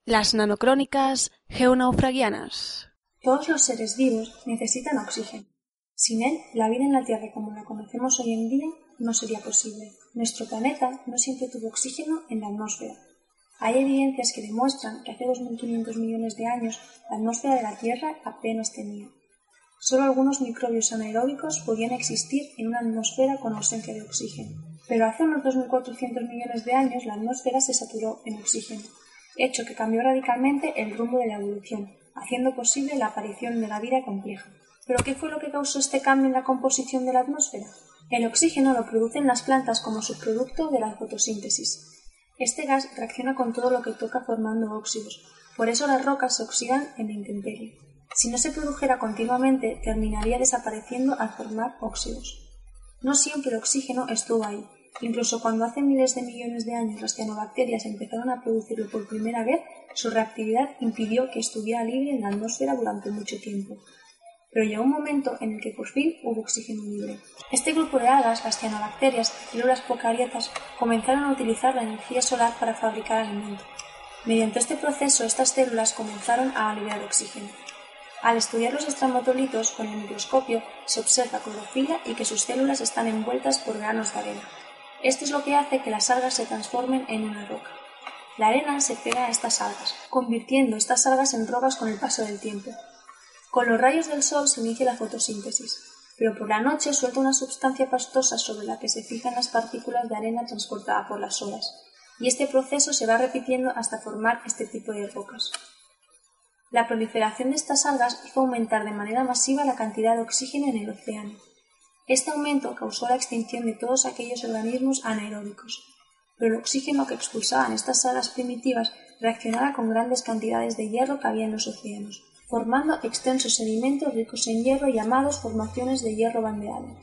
Las nanocrónicas geonaufragianas.
Todos los seres vivos necesitan oxígeno. Sin él, la vida en la Tierra como la conocemos hoy en día no sería posible. Nuestro planeta no siempre tuvo oxígeno en la atmósfera. Hay evidencias que demuestran que hace 2.500 millones de años la atmósfera de la Tierra apenas tenía. Solo algunos microbios anaeróbicos podían existir en una atmósfera con ausencia de oxígeno. Pero hace unos 2.400 millones de años la atmósfera se saturó en oxígeno hecho que cambió radicalmente el rumbo de la evolución, haciendo posible la aparición de la vida compleja. ¿Pero qué fue lo que causó este cambio en la composición de la atmósfera? El oxígeno lo producen las plantas como subproducto de la fotosíntesis. Este gas reacciona con todo lo que toca formando óxidos, por eso las rocas se oxidan en la intemperie. Si no se produjera continuamente, terminaría desapareciendo al formar óxidos. No siempre el oxígeno estuvo ahí, Incluso cuando hace miles de millones de años las cianobacterias empezaron a producirlo por primera vez, su reactividad impidió que estuviera libre en la atmósfera durante mucho tiempo. pero llegó un momento en el que por fin hubo oxígeno libre. Este grupo de algas, las cianobacterias, células procariotas, comenzaron a utilizar la energía solar para fabricar alimento. Mediante este proceso, estas células comenzaron a liberar oxígeno. Al estudiar los estramotolitos con el microscopio, se observa clorofila y que sus células están envueltas por granos de arena. Esto es lo que hace que las algas se transformen en una roca. La arena se pega a estas algas, convirtiendo estas algas en rocas con el paso del tiempo. Con los rayos del sol se inicia la fotosíntesis, pero por la noche suelta una sustancia pastosa sobre la que se fijan las partículas de arena transportada por las olas, y este proceso se va repitiendo hasta formar este tipo de rocas. La proliferación de estas algas hizo aumentar de manera masiva la cantidad de oxígeno en el océano. Este aumento causó la extinción de todos aquellos organismos anaeróbicos, pero el oxígeno que expulsaban estas algas primitivas reaccionaba con grandes cantidades de hierro que había en los océanos, formando extensos sedimentos ricos en hierro llamados formaciones de hierro bandeado.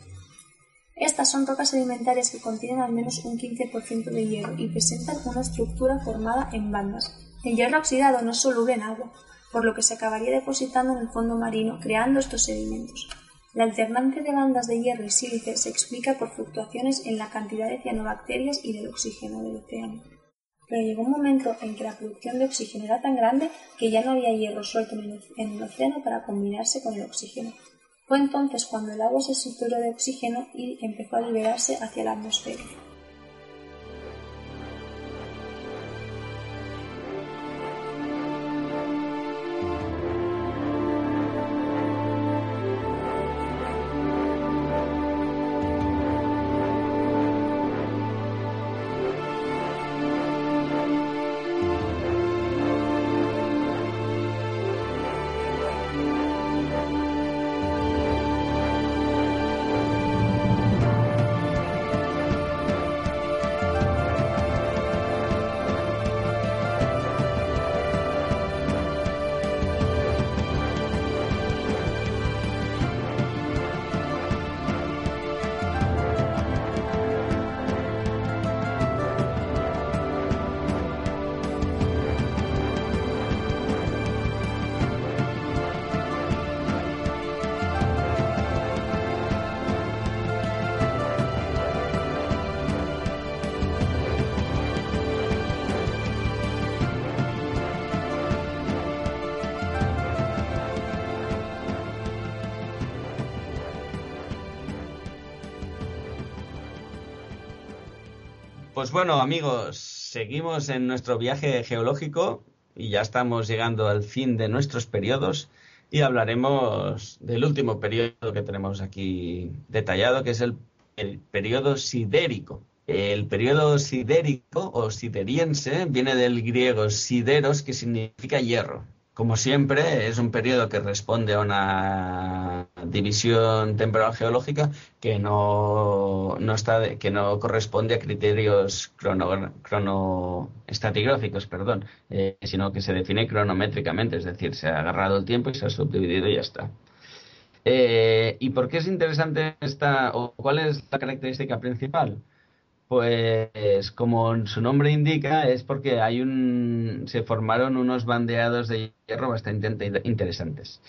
Estas son rocas sedimentarias que contienen al menos un 15% de hierro y presentan una estructura formada en bandas. El hierro oxidado no es soluble en agua, por lo que se acabaría depositando en el fondo marino, creando estos sedimentos. La alternancia de bandas de hierro y sílice se explica por fluctuaciones en la cantidad de cianobacterias y del oxígeno del océano. Pero llegó un momento en que la producción de oxígeno era tan grande que ya no había hierro suelto en el océano para combinarse con el oxígeno. Fue entonces cuando el agua se saturó de oxígeno y empezó a liberarse hacia la atmósfera.
Bueno, amigos, seguimos en nuestro viaje geológico y ya estamos llegando al fin de nuestros periodos y hablaremos del último periodo que tenemos aquí detallado, que es el, periodo sidérico. El periodo sidérico o sideriense viene del griego sideros, que significa hierro. Como siempre, es un periodo que responde a una división temporal geológica que no, no está, que no corresponde a criterios crono, cronoestratigráficos, perdón, eh, sino que se define cronométricamente, es decir, se ha agarrado el tiempo y se ha subdividido y ya está. Eh, ¿Y por qué es interesante esta, o cuál es la característica principal? Pues como su nombre indica, es porque hay un, se formaron unos bandeados de hierro bastante interesantes.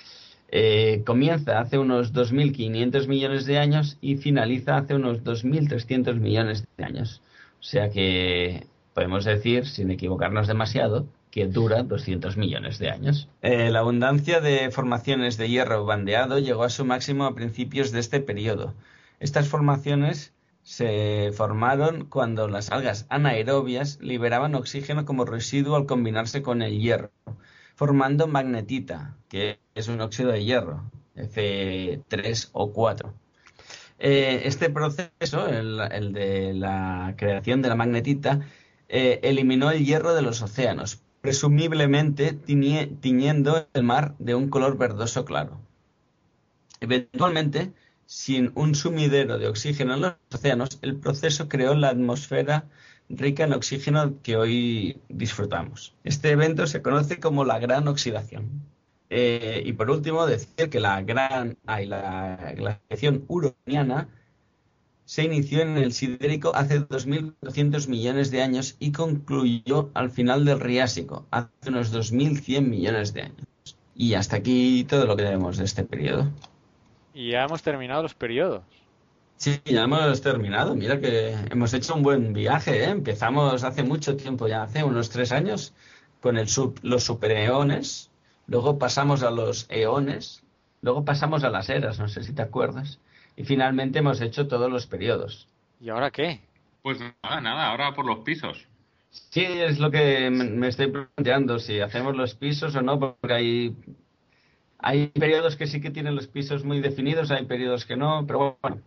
Eh, comienza hace unos 2.500 millones de años y finaliza hace unos 2.300 millones de años. O sea que podemos decir, sin equivocarnos demasiado, que dura 200 millones de años. Eh, la abundancia de formaciones de hierro bandeado llegó a su máximo a principios de este periodo. Estas formaciones se formaron cuando las algas anaerobias liberaban oxígeno como residuo al combinarse con el hierro, formando magnetita, que es un óxido de hierro, F3 o 4. Eh, este proceso, el, de la creación de la magnetita, eh, eliminó el hierro de los océanos, presumiblemente tiñendo el mar de un color verdoso claro. Eventualmente, sin un sumidero de oxígeno en los océanos, el proceso creó la atmósfera rica en oxígeno que hoy disfrutamos. Este evento se conoce como la gran oxidación. Eh, y por último, decir que la gran la glaciación uroniana se inició en el Sidérico hace 2.400 millones de años y concluyó al final del Riásico, hace unos 2.100 millones de años. Y hasta aquí todo lo que tenemos de este periodo.
Y ya hemos terminado los periodos.
Sí, ya hemos terminado. Mira que hemos hecho un buen viaje. ¿eh? Empezamos hace mucho tiempo, ya hace unos tres años, con el sub, los supereones. Luego pasamos a los eones. Luego pasamos a las eras, no sé si te acuerdas. Y finalmente hemos hecho todos los periodos.
¿Y ahora qué?
Pues nada, nada, ahora por los pisos.
Sí, es lo que me estoy planteando, si hacemos los pisos o no, porque hay, hay periodos que sí que tienen los pisos muy definidos, hay periodos que no, pero bueno,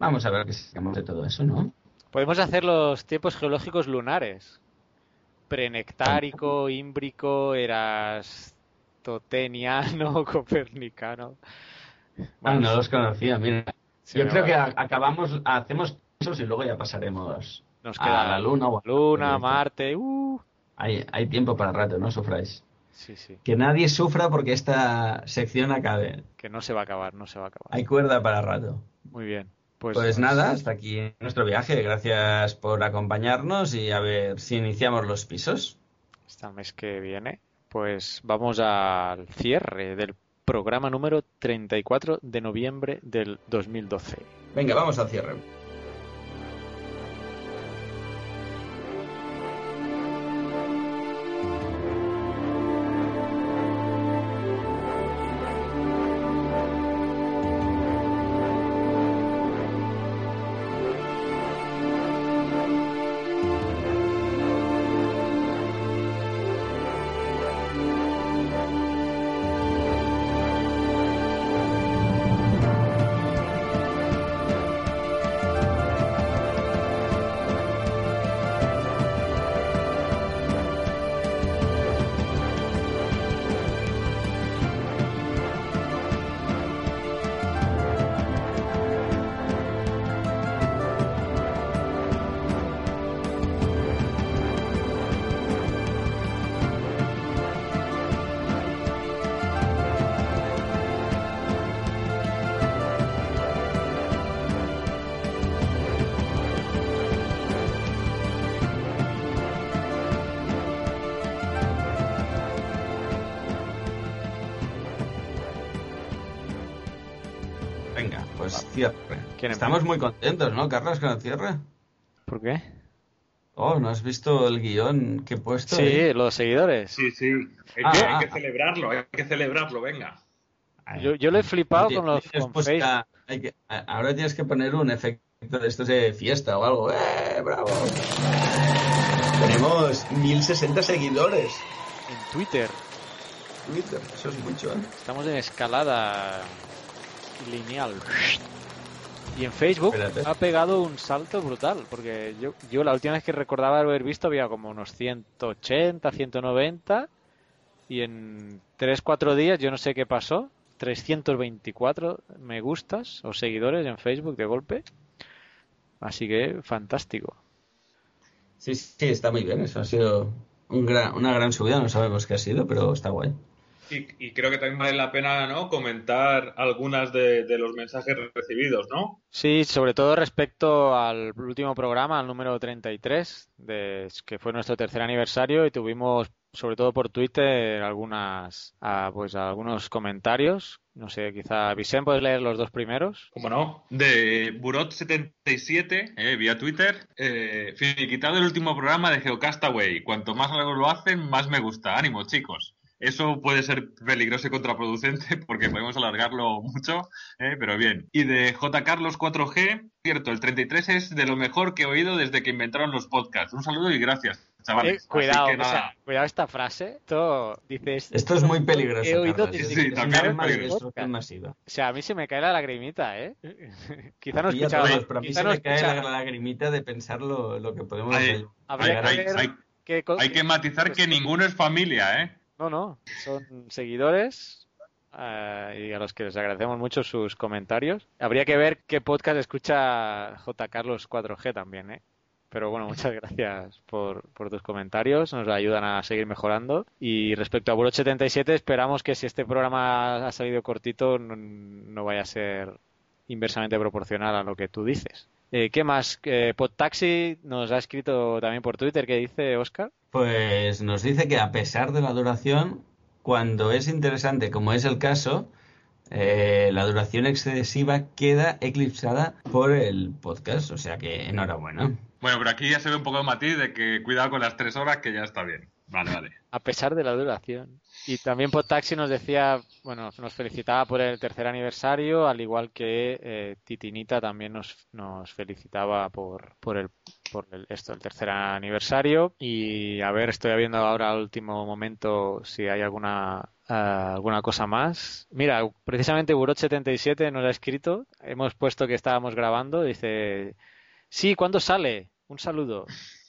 vamos a ver qué sacamos de todo eso, ¿no?
Podemos hacer los tiempos geológicos lunares. Prenectárico, ímbrico, erastoteniano, copernicano.
Bueno, no los conocía, mira. Yo creo que acabamos, hacemos pisos y luego ya pasaremos
nos queda
la luna o
luna, Marte. Uh.
Hay, hay tiempo para rato, no sufráis.
Sí, sí.
Que nadie sufra porque esta sección acabe.
Que no se va a acabar, no se va a acabar.
Hay cuerda para rato.
Muy bien. Pues,
pues nada, hasta aquí nuestro viaje. Gracias por acompañarnos y a ver si iniciamos los pisos.
Este mes que viene, pues vamos al cierre del programa número 34 de noviembre del 2012.
Venga, vamos al cierre. Muy contentos, ¿no, Carlos, con el cierre?
¿Por qué?
Oh, ¿no has visto el guion que he puesto?
Sí, los seguidores.
Sí, sí. Hay, que, ah, celebrarlo, hay que celebrarlo, venga.
Yo, yo lo he flipado con los con
Ahora tienes que poner un efecto de estos de fiesta o algo. ¡Eh, bravo! Tenemos 1060 seguidores.
En Twitter.
Twitter, eso es mucho, ¿eh?
Estamos en escalada lineal. Y en Facebook ha pegado un salto brutal, porque yo, yo la última vez que recordaba haber visto había como unos 180, 190, y en 3-4 días, yo no sé qué pasó, 324 me gustas o seguidores en Facebook de golpe. Así que fantástico.
Sí, sí, está muy bien. Eso ha sido un gran, una gran subida. No sabemos qué ha sido, pero está guay.
Y, creo que también vale la pena ¿no? comentar algunas de, los mensajes recibidos, ¿no?
Sí, sobre todo respecto al último programa, al número 33, de, que fue nuestro tercer aniversario y tuvimos sobre todo por Twitter algunas ah, pues algunos comentarios. No sé quizá Vicente puedes leer los dos primeros
como no de Burot77 eh, vía Twitter eh, finiquitado el último programa de Geocastaway. Cuanto más largo lo hacen más me gusta. Ánimo chicos eso puede ser peligroso y contraproducente porque podemos alargarlo mucho, ¿eh? pero bien. Y de J. Carlos 4G, cierto, el 33 es de lo mejor que he oído desde que inventaron los podcasts. Un saludo y gracias. Chavales.
Eh, cuidado, cuidado esta frase. Esto, dices,
Esto es muy peligroso.
He oído
sí, sí, también es peligroso.
Masiva.
O sea, a mí se me cae la lagrimita, ¿eh? quizá no
escuchaba. pero a mí se me cae la lagrimita de pensar lo, lo que podemos hacer.
hay que matizar que ninguno es familia, ¿eh?
No, no, son seguidores eh, y a los que les agradecemos mucho sus comentarios. Habría que ver qué podcast escucha J. Carlos 4G también, ¿eh? Pero bueno, muchas gracias por, tus comentarios, nos ayudan a seguir mejorando. Y respecto a Buro 77, esperamos que si este programa ha salido cortito, no, vaya a ser inversamente proporcional a lo que tú dices. Eh, ¿Qué más? Eh, Podtaxi nos ha escrito también por Twitter. ¿Qué dice Oscar?
Pues nos dice que a pesar de la duración, cuando es interesante, como es el caso, eh, la duración excesiva queda eclipsada por el podcast. O sea que enhorabuena.
Bueno, pero aquí ya se ve un poco de matiz de que cuidado con las tres horas que ya está bien.
A pesar de la duración. Y también Podtaxi nos decía, bueno, nos felicitaba por el tercer aniversario, al igual que eh, Titinita también nos, nos felicitaba por, por el por el, esto, el tercer aniversario. Y a ver, estoy viendo ahora al último momento si hay alguna eh, alguna cosa más. Mira, precisamente Burot77 nos ha escrito, hemos puesto que estábamos grabando, dice, sí, ¿cuándo sale? Un saludo.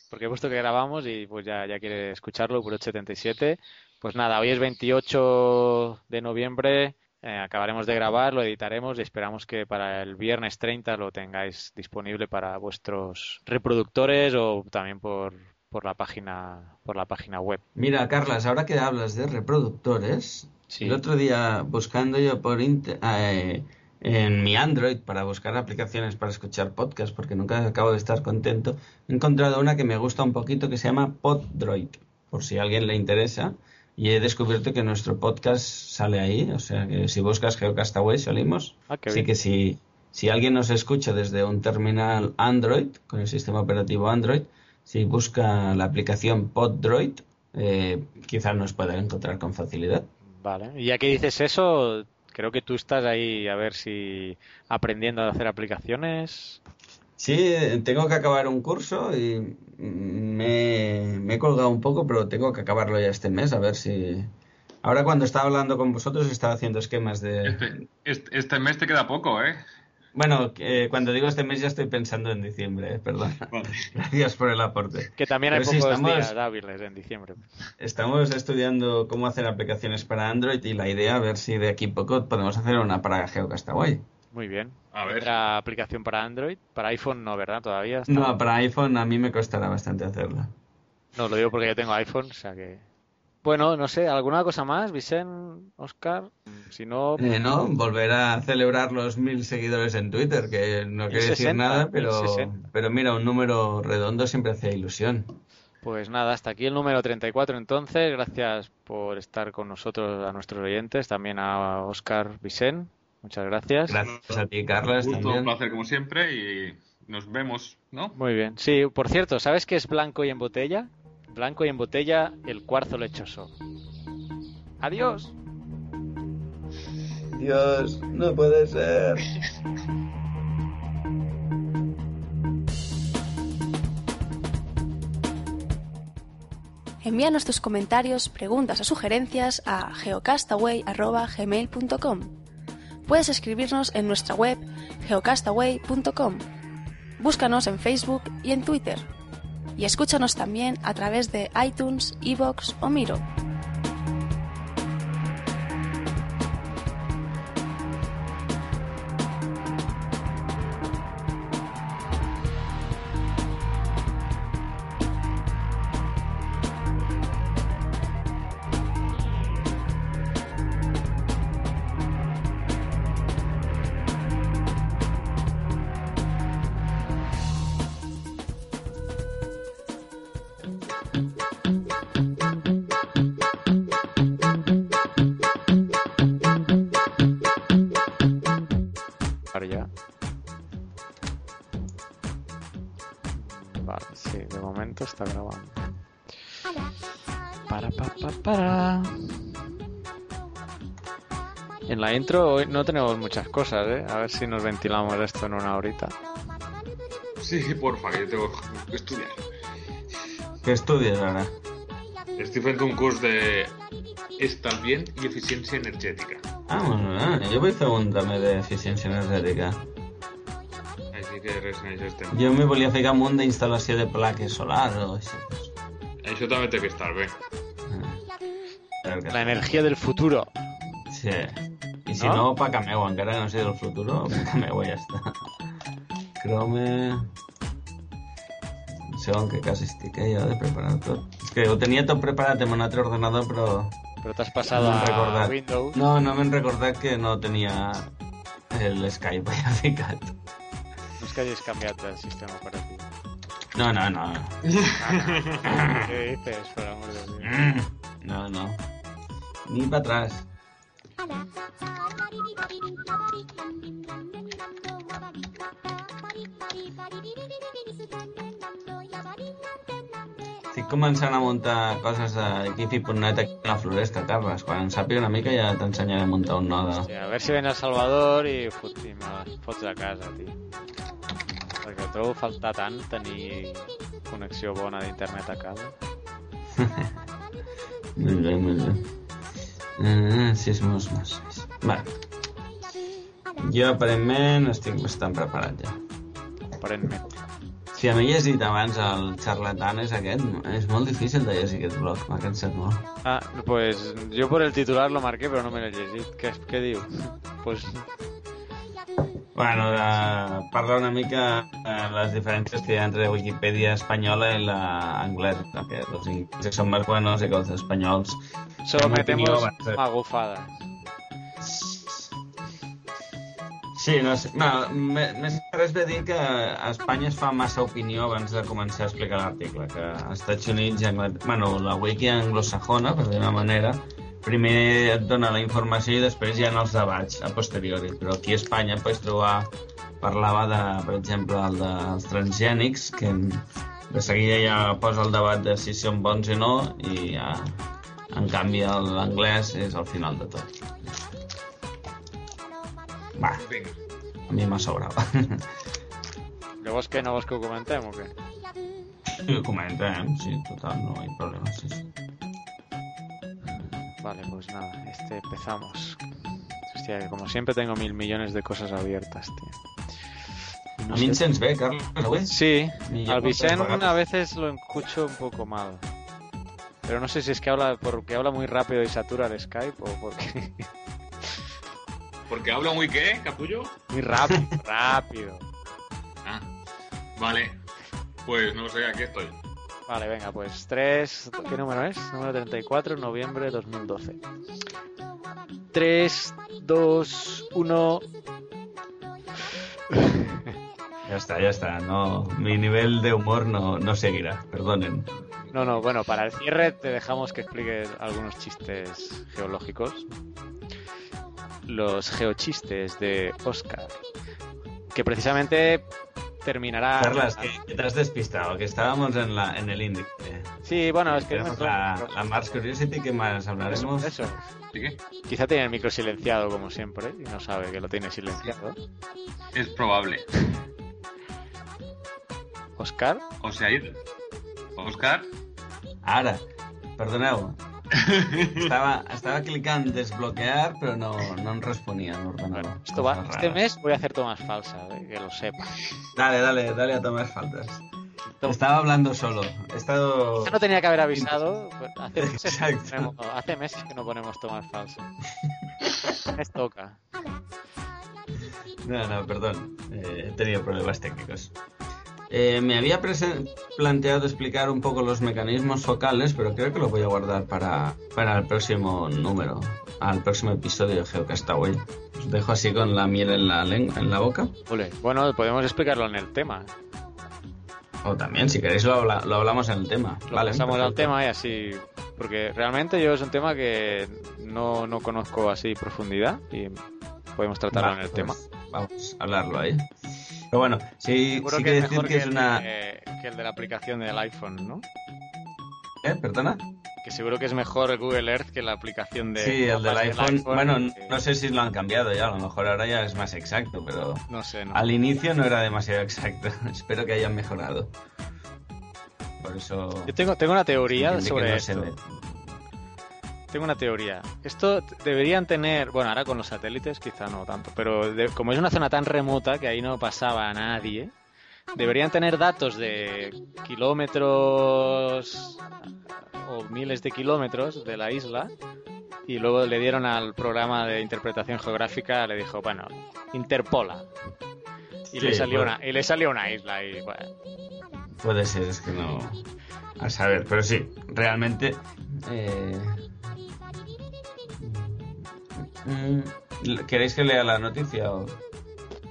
Porque he puesto que grabamos y pues ya, ya quiere escucharlo, Burot77. Pues nada, hoy es 28 de noviembre, eh, acabaremos de grabar, lo editaremos y esperamos que para el viernes 30 lo tengáis disponible para vuestros reproductores o también por, por la página por la página web.
Mira, Carlas, ahora que hablas de reproductores, el otro día buscando yo por eh, en mi Android para buscar aplicaciones para escuchar podcast, porque nunca acabo de estar contento, he encontrado una que me gusta un poquito que se llama Poddroid, por si a alguien le interesa y he descubierto que nuestro podcast sale ahí. O sea que si buscas Geocastaway salimos.
Ah,
Así que si, si alguien nos escucha desde un terminal Android, con el sistema operativo Android, si busca la aplicación PodDroid, eh, quizás nos pueda encontrar con facilidad.
Vale, y ya que dices eso, creo que tú estás ahí a ver si aprendiendo a hacer aplicaciones.
Sí, tengo que acabar un curso y me, me, he colgado un poco, pero tengo que acabarlo ya este mes, a ver si... Ahora cuando estaba hablando con vosotros estaba haciendo esquemas de...
Este, este, este mes te queda poco, ¿eh?
Bueno, eh, cuando digo este mes ya estoy pensando en diciembre, eh, perdón. Gracias por el aporte.
Que también hay pocos estamos, días hábiles en diciembre.
Estamos estudiando cómo hacer aplicaciones para Android y la idea a ver si de aquí a poco podemos hacer una para GeoCastaway.
Muy bien. A ver. ¿Otra aplicación para Android? Para iPhone no, ¿verdad? Todavía.
Está... No, para iPhone a mí me costará bastante hacerla.
No, lo digo porque yo tengo iPhone, o sea que... Bueno, no sé, ¿alguna cosa más, Vicente, Oscar? Si no...
Eh, no, volver a celebrar los mil seguidores en Twitter, que no quiere decir nada, pero, pero mira, un número redondo siempre hace ilusión.
Pues nada, hasta aquí el número 34 entonces. Gracias por estar con nosotros, a nuestros oyentes, también a Oscar Vicente. Muchas gracias.
Gracias a ti, Carlos.
Un,
también.
un placer como siempre y nos vemos, ¿no?
Muy bien. Sí, por cierto, ¿sabes qué es blanco y en botella? Blanco y en botella, el cuarzo lechoso. Adiós.
Dios, no puede ser.
Envíanos tus comentarios, preguntas o sugerencias a geocastaway.gmail.com. Puedes escribirnos en nuestra web geocastaway.com. Búscanos en Facebook y en Twitter. Y escúchanos también a través de iTunes, Evox o Miro.
En la intro hoy no tenemos muchas cosas, ¿eh? A ver si nos ventilamos esto en una horita.
Sí, porfa, que yo tengo que estudiar.
¿Qué estudias ahora?
Estoy frente a un curso de estalvient y eficiencia energética.
Ah, bueno, ah, jo vull fer un també d'eficiència energètica.
Així que res en això estem.
Jo me volia ficar un d'instal·lació de plaques solars o així.
Això també té que estar bé.
La energia del futuro.
Sí. I si no, paca meu, encara no sé del futuro, paca meu i ja està. Chrome... Un segon que quasi estic eh, jo de preparar tot. És que ho tenia tot preparat en un altre ordenador, però
Pero te has pasado
no
a. Windows.
No, no m'he recordat que no tenia el Skype allà ficat.
No es que hayas cambiado el sistema operativo.
No, no, no.
¿Qué dices, por amor de Dios?
No, no. ni para atrás. Estic començant a muntar coses de Kifi.net aquí a la floresta, Carles. Quan en sàpiga una mica ja t'ensenyaré a muntar un node.
Hòstia, a veure si ven a Salvador i, fot, i me les fots a casa, tio. Perquè trobo faltar tant tenir connexió bona d'internet a casa.
Molt bé, molt bé. Ah, sis mesos més. Vale. Jo, aparentment, estic bastant preparat ja.
Aparentment.
Si a mi he llegit abans el charlatán és aquest, és molt difícil de llegir aquest blog, m'ha cansat molt.
Ah, pues yo por el titular lo marqué, pero no me lo he llegit. Què, què diu? Pues
Bueno, de, parla una mica de las diferencias que hay entre Wikipedia española y la inglesa, que los ingleses son más buenos y que los españols...
solo
en mi
metemos
opinió, van a ser-
magufadas.
Sí, no sé. No, me- més que res ve dir que a Espanya es fa massa opinió abans de començar a explicar l'article, que als Estats Units, i Anglaterra, bueno, la wiki anglosajona, per dir-ho manera, primer et dona la informació i després hi ha els debats a posteriori, però aquí a Espanya pots trobar parlava de, per exemple, el dels transgènics, que de seguida ja posa el debat de si són bons o no, i ja, en canvi l'anglès és al final de tot. Va, a mi m'ha sobrat.
Llavors què, no vols que ho comentem o què?
Lo comentem, sí, total, no hay problema. Sí, sí.
Vale, pues nada, este empezamos. Hostia, que como siempre tengo mil millones de cosas abiertas, tío.
Em sents bé, Carlos?
Sí, al Vicent a veces lo escucho un poco mal. Pero no sé si es que habla porque habla muy rápido y satura el Skype o porque
Porque hablo muy qué, capullo.
muy rápido, rápido.
Ah, vale. Pues no sé, aquí estoy.
Vale, venga, pues 3, ¿qué número es? Número 34, noviembre 2012. 3, 2, 1.
Ya está, ya está. No, mi nivel de humor no, no seguirá, perdonen.
No, no, bueno, para el cierre te dejamos que expliques algunos chistes geológicos. Los geochistes de Oscar. Que precisamente terminará.
Carlas, que, que te has despistado, que estábamos en, la, en el índice.
Sí, bueno, es que.
Tenemos la, la Mars Curiosity, que más hablaremos?
Eso. Quizá tiene el micro silenciado como siempre y no sabe que lo tiene silenciado.
Es probable.
Oscar.
O sea, Oscar.
Ara, perdoneu. Estava, estava clicant desbloquear, però no, no em responia l'ordenador.
Esto va, este mes voy a hacer tomas falsas, eh, que lo sepa.
Dale, dale, dale a tomar faltas. Estaba hablando solo. He estado...
No tenía que haber avisado. pues, Hace meses, que no ponemos, hace meses que no ponemos tomas falsas. Les toca.
No, no, perdón. Eh, he tenido problemas técnicos. Eh, me había planteado explicar un poco los mecanismos focales, pero creo que lo voy a guardar para, para el próximo número, al próximo episodio de Geocastaway. Os dejo así con la miel en la, lengua, en la boca.
Ole, Bueno, podemos explicarlo en el tema.
O también, si queréis, lo, habla- lo hablamos en el tema.
Lo
vale,
pasamos al
perfecto.
tema y así. Porque realmente yo es un tema que no, no conozco así profundidad y podemos tratarlo en el
pues,
tema.
Vamos a hablarlo ahí. Pero bueno, sí,
Seguro
sí
que
que
es
decir
mejor
que
que,
es
el
una...
de- que el de la aplicación del iPhone, ¿no?
¿Eh? ¿Perdona?
Que seguro que es mejor el Google Earth que la aplicación de
Sí, el del iPhone. Bueno,
que-
no sé si lo han cambiado ya, a lo mejor ahora ya es más exacto, pero
No sé, no.
al inicio no era demasiado exacto. Espero que hayan mejorado. Por eso...
Yo tengo, tengo una teoría sobre
no
esto. Tengo una teoría. Esto deberían tener, bueno, ahora con los satélites quizá no tanto, pero de- como es una zona tan remota que ahí no pasaba a nadie, deberían tener datos de kilómetros o miles de kilómetros de la isla y luego le dieron al programa de interpretación geográfica, le dijo, bueno, interpola. Y,
Sí,
le, salió
bueno.
una, y le salió una isla y bueno,
Puede ser, es que no... A saber, pero sí, realmente... eh, ¿Queréis que lea la noticia o...?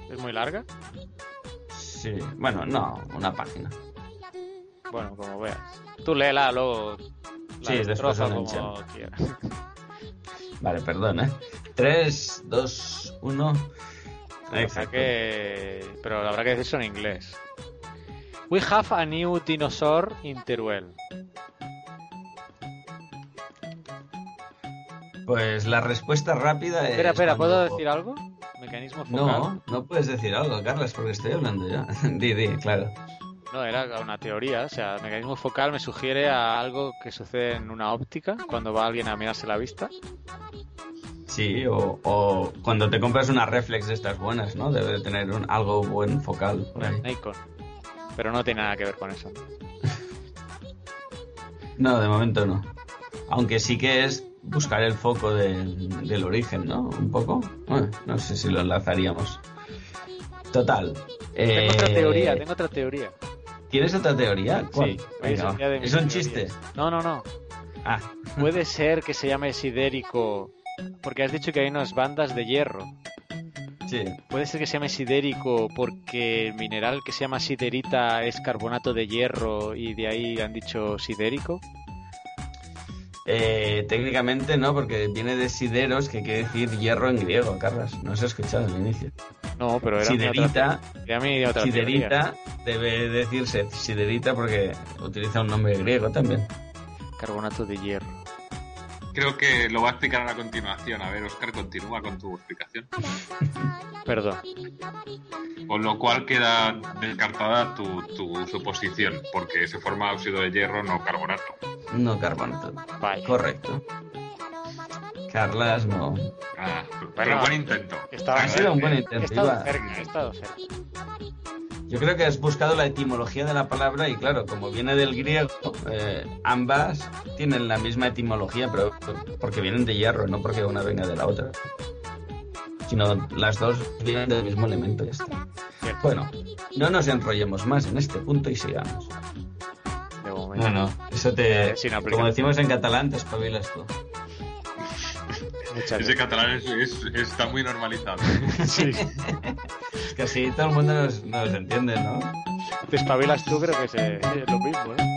es muy larga.
Sí, bueno, no, una página.
Bueno, como veas. Tú léela, luego la
Sí, después
como quieras.
Vale, perdón, ¿eh? 3, 2, 1.
O sea que... Pero la verdad que es eso en inglés. We have a new dinosaur in Teruel.
Pues la respuesta rápida es.
Espera, espera, ¿puedo
cuando-
decir algo? Mecanismo focal.
No, no puedes decir algo, Carlos, porque estoy hablando yo. di, di, claro.
No, era una teoría. O sea, mecanismo focal me sugiere a algo que sucede en una óptica cuando va alguien a mirarse la vista.
Sí, o, o cuando te compras una reflex de estas buenas, ¿no? Debe de tener un, algo buen focal. por ahí.
Nikon. Pero no tiene nada que ver con eso.
No, de momento no. Aunque sí que es buscar el foco del- del origen, ¿no? Un poco. Bueno, no sé si lo enlazaríamos. Total.
Tengo otra
eh,
teoría, tengo otra teoría.
¿Tienes otra teoría? ¿Cuál?
Sí,
Venga, ¿Es un chiste?
No, no, no.
Ah,
Puede ser que se llame sidérico, porque has dicho que hay unas bandas de hierro.
sí.
Puede ser que se llame sidérico porque el mineral que se llama siderita es carbonato de hierro y de ahí han dicho sidérico.
Eh, técnicamente no, porque viene de sideros, que quiere decir hierro en griego, Carlos. No has escuchado al inicio.
No, pero era
Siderita,
otra, otra
siderita debe decirse siderita porque utiliza un nombre griego también.
Carbonato de hierro.
Creo que lo va a explicar a continuación. A ver, Oscar, continúa con tu explicación.
Perdón.
Con lo cual queda descartada tu, tu suposición, porque se forma óxido de hierro, no carbonato.
No carbonato. Correcto. Carlas, no.
Ah, pero buen intento.
Estaba
Ha sido un buen
He
intento.
estado
iba-
cerca, he estado cerca.
Yo creo que has buscado la etimología de la palabra y claro, como viene del griego, eh, ambas tienen la misma etimología, pero porque vienen de hierro, no porque una venga de la otra. Sino las dos vienen del mismo elemento. ya está. Bueno, no nos enrollemos más en este punto y sigamos.
De momento.
No, no, eso te... Como decimos en catalán, te espabilas tú.
Muchas
Ese catalán es- es- está muy normalizado.
Sí.
Es que así todo el mundo nos, nos entiende, ¿no?
Te espabilas tú, creo que es, eh, es lo mismo, ¿eh?